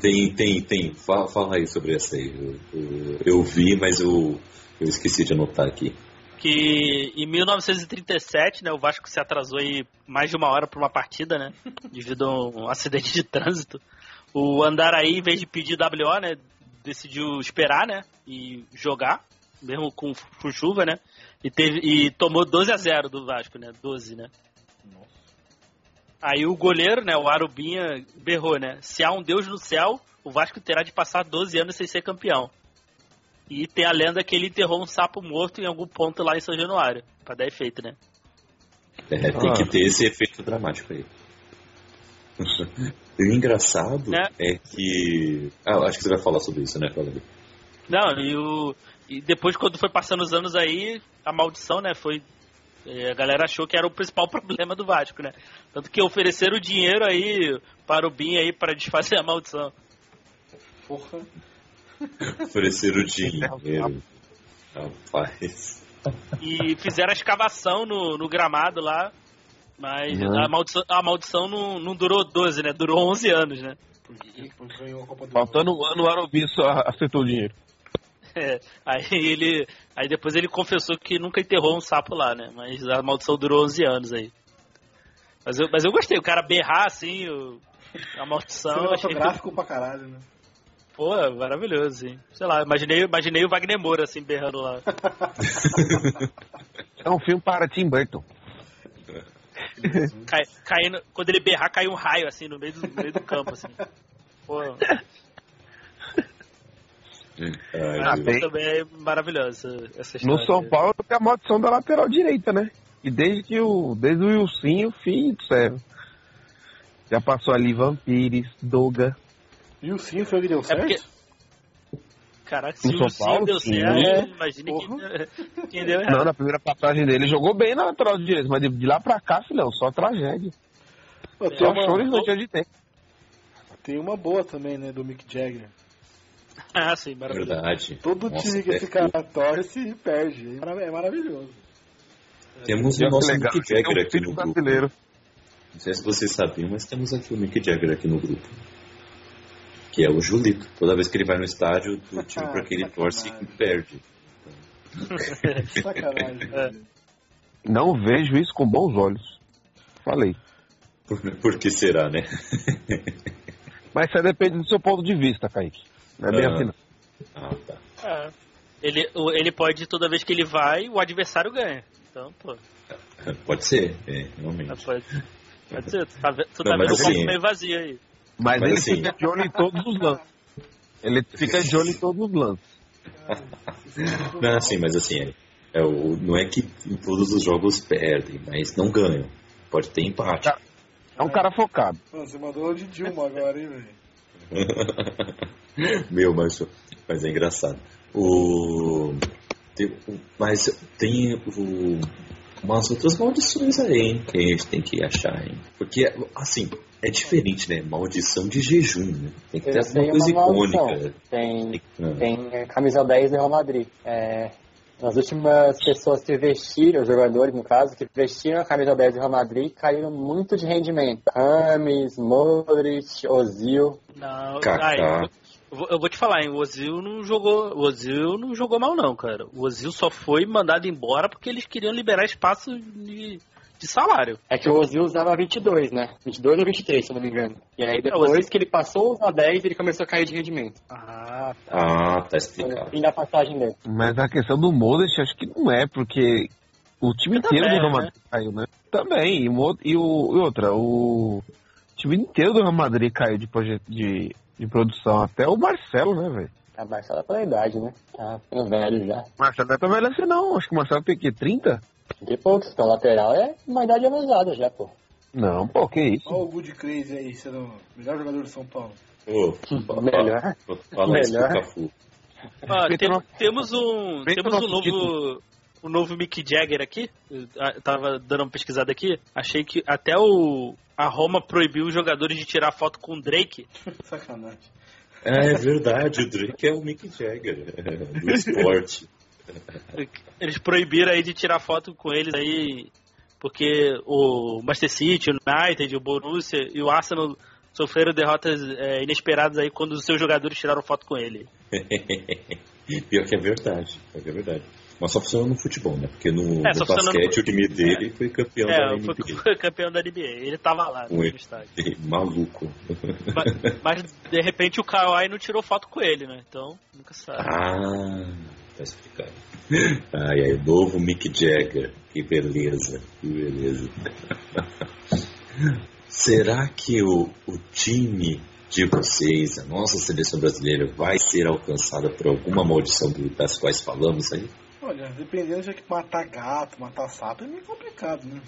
Tem, tem, tem. Fala, fala aí sobre essa aí. Eu, eu, eu vi, mas eu, eu esqueci de anotar aqui. Que em 1937, né, o Vasco se atrasou aí mais de uma hora para uma partida, né? Devido a um acidente de trânsito. O Andaraí, em vez de pedir WO, né? Decidiu esperar, né? E jogar, mesmo com, com chuva, né? E, teve, e tomou 12 a 0 do Vasco, né? 12, né? Aí o goleiro, né, o Arubinha, berrou, né? Se há um Deus no céu, o Vasco terá de passar 12 anos sem ser campeão. E tem a lenda que ele enterrou um sapo morto em algum ponto lá em São Januário, pra dar efeito, né? É, tem Ah. que ter esse efeito dramático aí. o engraçado Né? é que. Ah, acho que você vai falar sobre isso, né, Fala Não, e, o, e depois quando foi passando os anos aí, a maldição, né, foi... eh, A galera achou que era o principal problema do Vasco, né? Tanto que ofereceram o dinheiro aí para o Bin aí para desfazer a maldição. Porra. Oferecer o dinheiro. Rapaz. E fizeram a escavação no, no gramado lá, mas Uhum. a maldição, a maldição não, não durou 12, né? Durou 11 anos, né? Porque, porque ganhou a Copa do Faltando um ano, o Arobi só acertou o dinheiro. É, aí ele. Aí depois ele confessou que nunca enterrou um sapo lá, né? Mas a maldição durou 11 anos aí. Mas eu, mas eu gostei, o cara berrar assim, o- a maldição. Achei, Cinematográfico pra caralho, né? Pô, maravilhoso, hein? Sei lá, imaginei, imaginei o Wagner Moura assim, berrando lá. É um filme para Tim Burton. Cai, caindo, quando ele berrar, cai um raio assim no meio do, no meio do campo, assim. Pô, Ai, Ah, bem. também é maravilhosa essa história. No São Paulo tem a maldição da lateral direita, né? E desde que o. Desde o Wilson, filho do céu. Já passou ali Vampires, Doga. E o sim foi o que deu É certo? porque. Caraca, se o São Sim Paulo, deu sim. certo, É. imagine Porra. quem, quem deu errado. Não, na primeira passagem dele jogou bem na lateral direita, mas de, de lá pra cá, filhão, só tragédia. Pô, tem, Só uma, e não tinha de tempo. tem uma boa também, né, do Mick Jagger. Ah, sim, maravilhoso. Verdade. Todo Nossa, time que é- esse cara torce perde. É É maravilhoso. Temos o nosso legal, Mick é Jagger aqui no grupo. Não sei se vocês sabiam, mas temos aqui o Mick Jagger aqui no grupo. Que é o Julito. Toda vez que ele vai no estádio, o time para que ele torce perde. Sacanagem. É. Não vejo isso com bons olhos. Falei. Por, por que será, né? Mas isso aí depende do seu ponto de vista, Kaique. Não é bem Ah. assim, não. Ah, tá. É. Ele, ele pode, toda vez que ele vai, o adversário ganha. Então, pô, Pode ser, é, realmente. pode, pode ser. Tu tá, tu Não, tá mas vendo o copo assim- meio vazio aí. Mas, Mas ele assim- fica de olho em todos os lances. Ele fica de olho em todos os lances. Não, assim, mas assim, é, é o, não é que em todos os jogos perdem, mas não ganham. Pode ter empate. É um cara focado. Mano, você mandou de Dilma agora, hein, velho? Meu, mas, mas é engraçado. O, tem, o- mas tem o, umas outras maldições aí, hein, que a gente tem que achar, hein? Porque, assim, é diferente, né? Maldição de jejum, né? Tem que ter alguma coisa maldição. icônica. Tem, Ah. tem camisa 10 do Real Madrid. É, as últimas pessoas que vestiram, os jogadores no caso, que vestiram a camisa 10 do Real Madrid, caíram muito de rendimento. Rames, Modric, Ozil. Não, Kaká. Eu, vou, te falar, hein? O Ozil não jogou. O Ozil não jogou mal, não, cara. O Ozil só foi mandado embora porque eles queriam liberar espaço de, de salário. É que o Ozil usava 22, né? 22 ou 23, se eu não me engano. E aí É, depois Ozil- que ele passou a usar 10, ele começou a cair de rendimento. Ah, Ah, tá explicado. fim da passagem dele. Mas a questão do Modric, acho que não é, porque o time Também, inteiro do Real né? Madrid caiu, né? Também. E, o e, o, e outra, o time inteiro do Real Madrid caiu de, proje- de, de produção. Até o Marcelo, né, velho? A Marcelo é pela idade, né? Tá ficando velho já. Marcelo não é tão velho assim, não. Acho que o Marcelo tem o quê? 30? De poucos, então lateral é uma idade avançada já, pô. Não, pô, que isso. Olha o Good Crazy aí, sendo o melhor jogador de São Paulo. Ô, fala- Melhor. Fala, fala isso pro Melhor. Respeita tem- temos um, temos um novo, um novo Mick Jagger aqui. Eu ah, tava dando uma pesquisada aqui. Achei que até o a Roma proibiu os jogadores de tirar foto com o Drake. Sacanagem. É, é verdade, o Drake é o Mick Jagger do esporte. Eles proibiram aí de tirar foto com eles aí porque o Manchester City, o United, o Borussia e o Arsenal sofreram derrotas é, inesperadas aí quando os seus jogadores tiraram foto com ele. Pior que é verdade, pior que é verdade. Mas só funciona no futebol, né? Porque no, É, no basquete no- o time dele foi campeão da É, NBA. foi, foi campeão da NBA. Ele tava lá no ele. estádio. Maluco. Mas, mas, de repente o Kawhi não tirou foto com ele, né? Então, nunca sabe. Ah, tá explicado. Ai, ai, novo Mick Jagger. Que beleza, que beleza. Será que o, o time de vocês, a nossa seleção brasileira, vai ser alcançada por alguma maldição das quais falamos aí? Olha, dependendo de que matar gato, matar sapo, é meio complicado, né?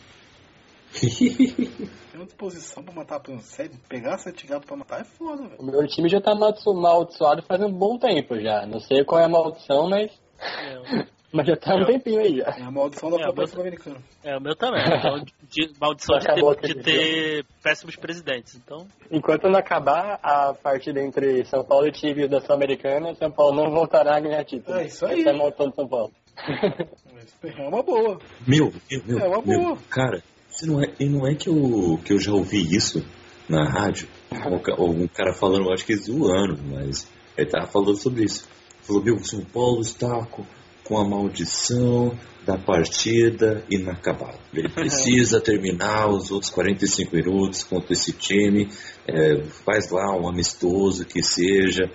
Tem uma disposição pra matar, por sete- pegar sete gatos pra matar é foda, velho. O meu time já tá amaldiço- amaldiçoado faz um bom tempo já. Não sei qual é a maldição, mas, É, mas já tá um tempinho aí já. É a maldição da É, Copa mas- Sul-Americana. é, o meu também. Então, de- maldição de ter, de ter péssimos presidentes. Então, Enquanto não acabar a partida entre São Paulo e Tigres da Sul-Americana, São Paulo não voltará a ganhar título. É isso aí. Essa é a maldição de São Paulo. É uma boa. Meu, meu, meu, É uma meu, boa. cara, não é, e não é que eu, que eu já ouvi isso na rádio, um, ca- um cara falando, acho que zoando, mas ele tava falando sobre isso. Falou, meu, o São Paulo está com, com a maldição da partida inacabada. Ele precisa terminar os outros 45 minutos contra esse time, é, faz lá um amistoso que seja,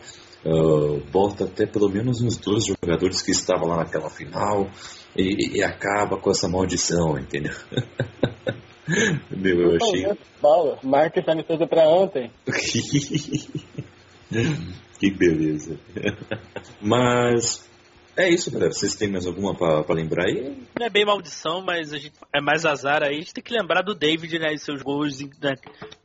ah, bota até pelo menos uns dois jogadores que estavam lá naquela final e, e acaba com essa maldição, entendeu? Meu, eu achei. Paulo, marca essa amistosa pra ontem. que beleza. Mas é isso, galera. Vocês têm mais alguma pra, pra lembrar aí? não é bem maldição, mas a gente, é mais azar aí. A gente tem que lembrar do David, né? E seus gols né,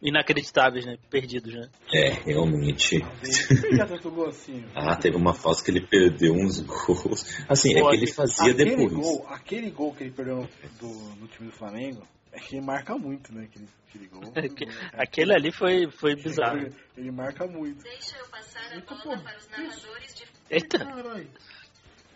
inacreditáveis, né? Perdidos, né? É, realmente. Ele já tentou gol assim. Ah, teve uma fase que ele perdeu uns gols. Assim, é Pô, que ele fazia aquele depois. Gol, aquele gol que ele perdeu no, do- no time do Flamengo, é que ele marca muito, né? Aquele, aquele gol. Aquele ali foi, foi bizarro. Ele, ele marca muito. Deixa eu passar a Eita, bola pô. para os narradores de Eita, Caralho.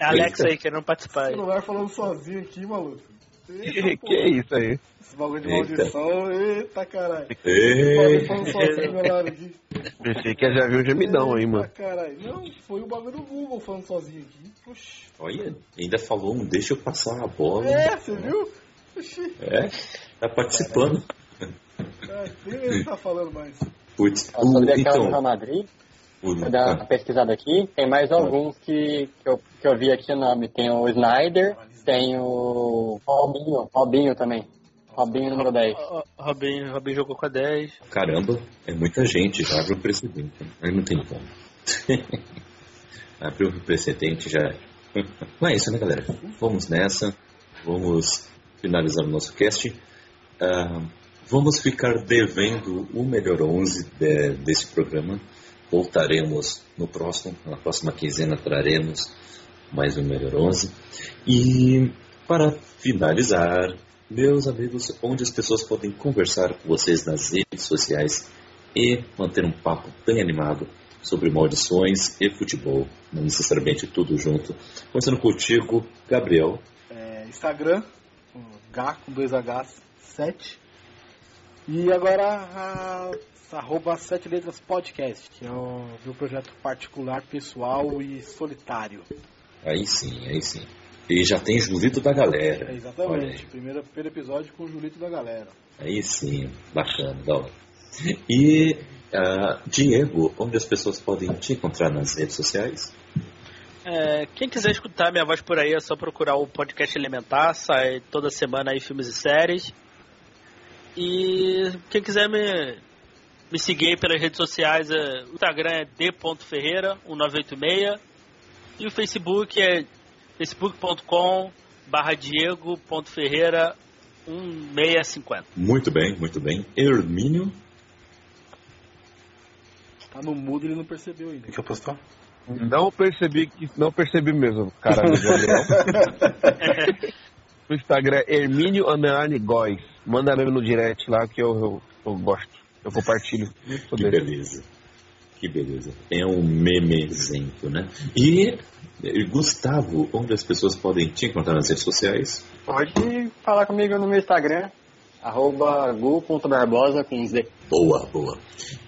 É Alex aí querendo participar. aí. celular falando sozinho aqui, maluco. Eita, Que, é isso aí? Esse bagulho de Eita. maldição, eita caralho. Ei, Falando sozinho aqui. Pensei que já viu um gemidão aí, Eita, mano. caralho. Não, foi o bagulho do Google falando sozinho aqui. Oxi. olha, ainda falou um deixa eu passar a bola. É, você viu? Oxi. É, tá participando. Ah, nem ele tá falando mais. Putz, Sobre o, então, Real Madrid, vou dar uma pesquisada aqui. Tem mais alguns que, que, eu, que eu vi aqui o nome. Tem o Snyder, tem o Robinho, Robinho também. Robinho número 10. Ó, ó, Robin, Robin jogou com a 10. caramba, é muita gente, já abre o precedente. Aí não tem como. abriu o precedente já. Mas é isso, né, galera? Vamos nessa. Vamos finalizar o nosso cast. Ah, vamos ficar devendo o melhor 11 de- desse programa. Voltaremos no próximo, na próxima quinzena traremos mais um melhor 11. E para finalizar, meus amigos, onde as pessoas podem conversar com vocês nas redes sociais e manter um papo bem animado sobre maldições e futebol, não necessariamente tudo junto. Começando contigo, Gabriel. É, Instagram, Gá com dois Hs, 7. E agora a, arroba Sete Letras Podcast, que é o meu projeto particular, pessoal e solitário. Aí sim, aí sim. E já tem Julito da É, galera. Aí. exatamente, primeiro, primeiro episódio com o Julito da galera. Aí sim, bacana, da hora. E ah, Diego, onde as pessoas podem te encontrar nas redes sociais? É, quem quiser escutar minha voz por aí é só procurar o podcast Elementar, sai toda semana aí filmes e séries. E quem quiser me, me seguir aí pelas redes sociais, é, o Instagram é d.ferreira1986 e o Facebook é facebook.com barra diego.ferreira 1650. Muito bem, muito bem. Hermínio. Tá no mudo ele não percebeu ainda. que eu postou? Não percebi que não percebi mesmo, cara. O Instagram é Hermínio Underline Góis. Manda mesmo no direct lá que eu, eu, eu gosto. Eu compartilho. Muito Que beleza. Que beleza. É um memezento, né? E, Gustavo, onde as pessoas podem te encontrar nas redes sociais? Pode falar comigo no meu Instagram, Arroba gu.barbosa com Z. Boa, boa.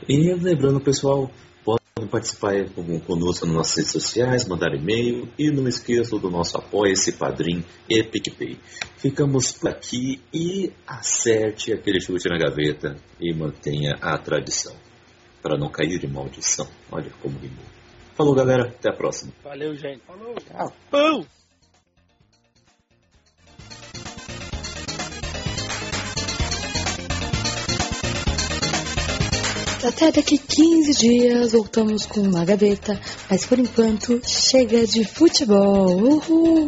E lembrando, pessoal, participar conosco nas nossas redes sociais, mandar e-mail e não esqueçam do nosso apoia-se, Padrim e PicPay. Ficamos por aqui e acerte aquele chute na gaveta e mantenha a tradição, para não cair de maldição. Olha como rimou. Falou, galera. Até a próxima. Valeu, gente. Falou. Pão! Até daqui 15 dias voltamos com uma gaveta, mas por enquanto chega de futebol. Uhul!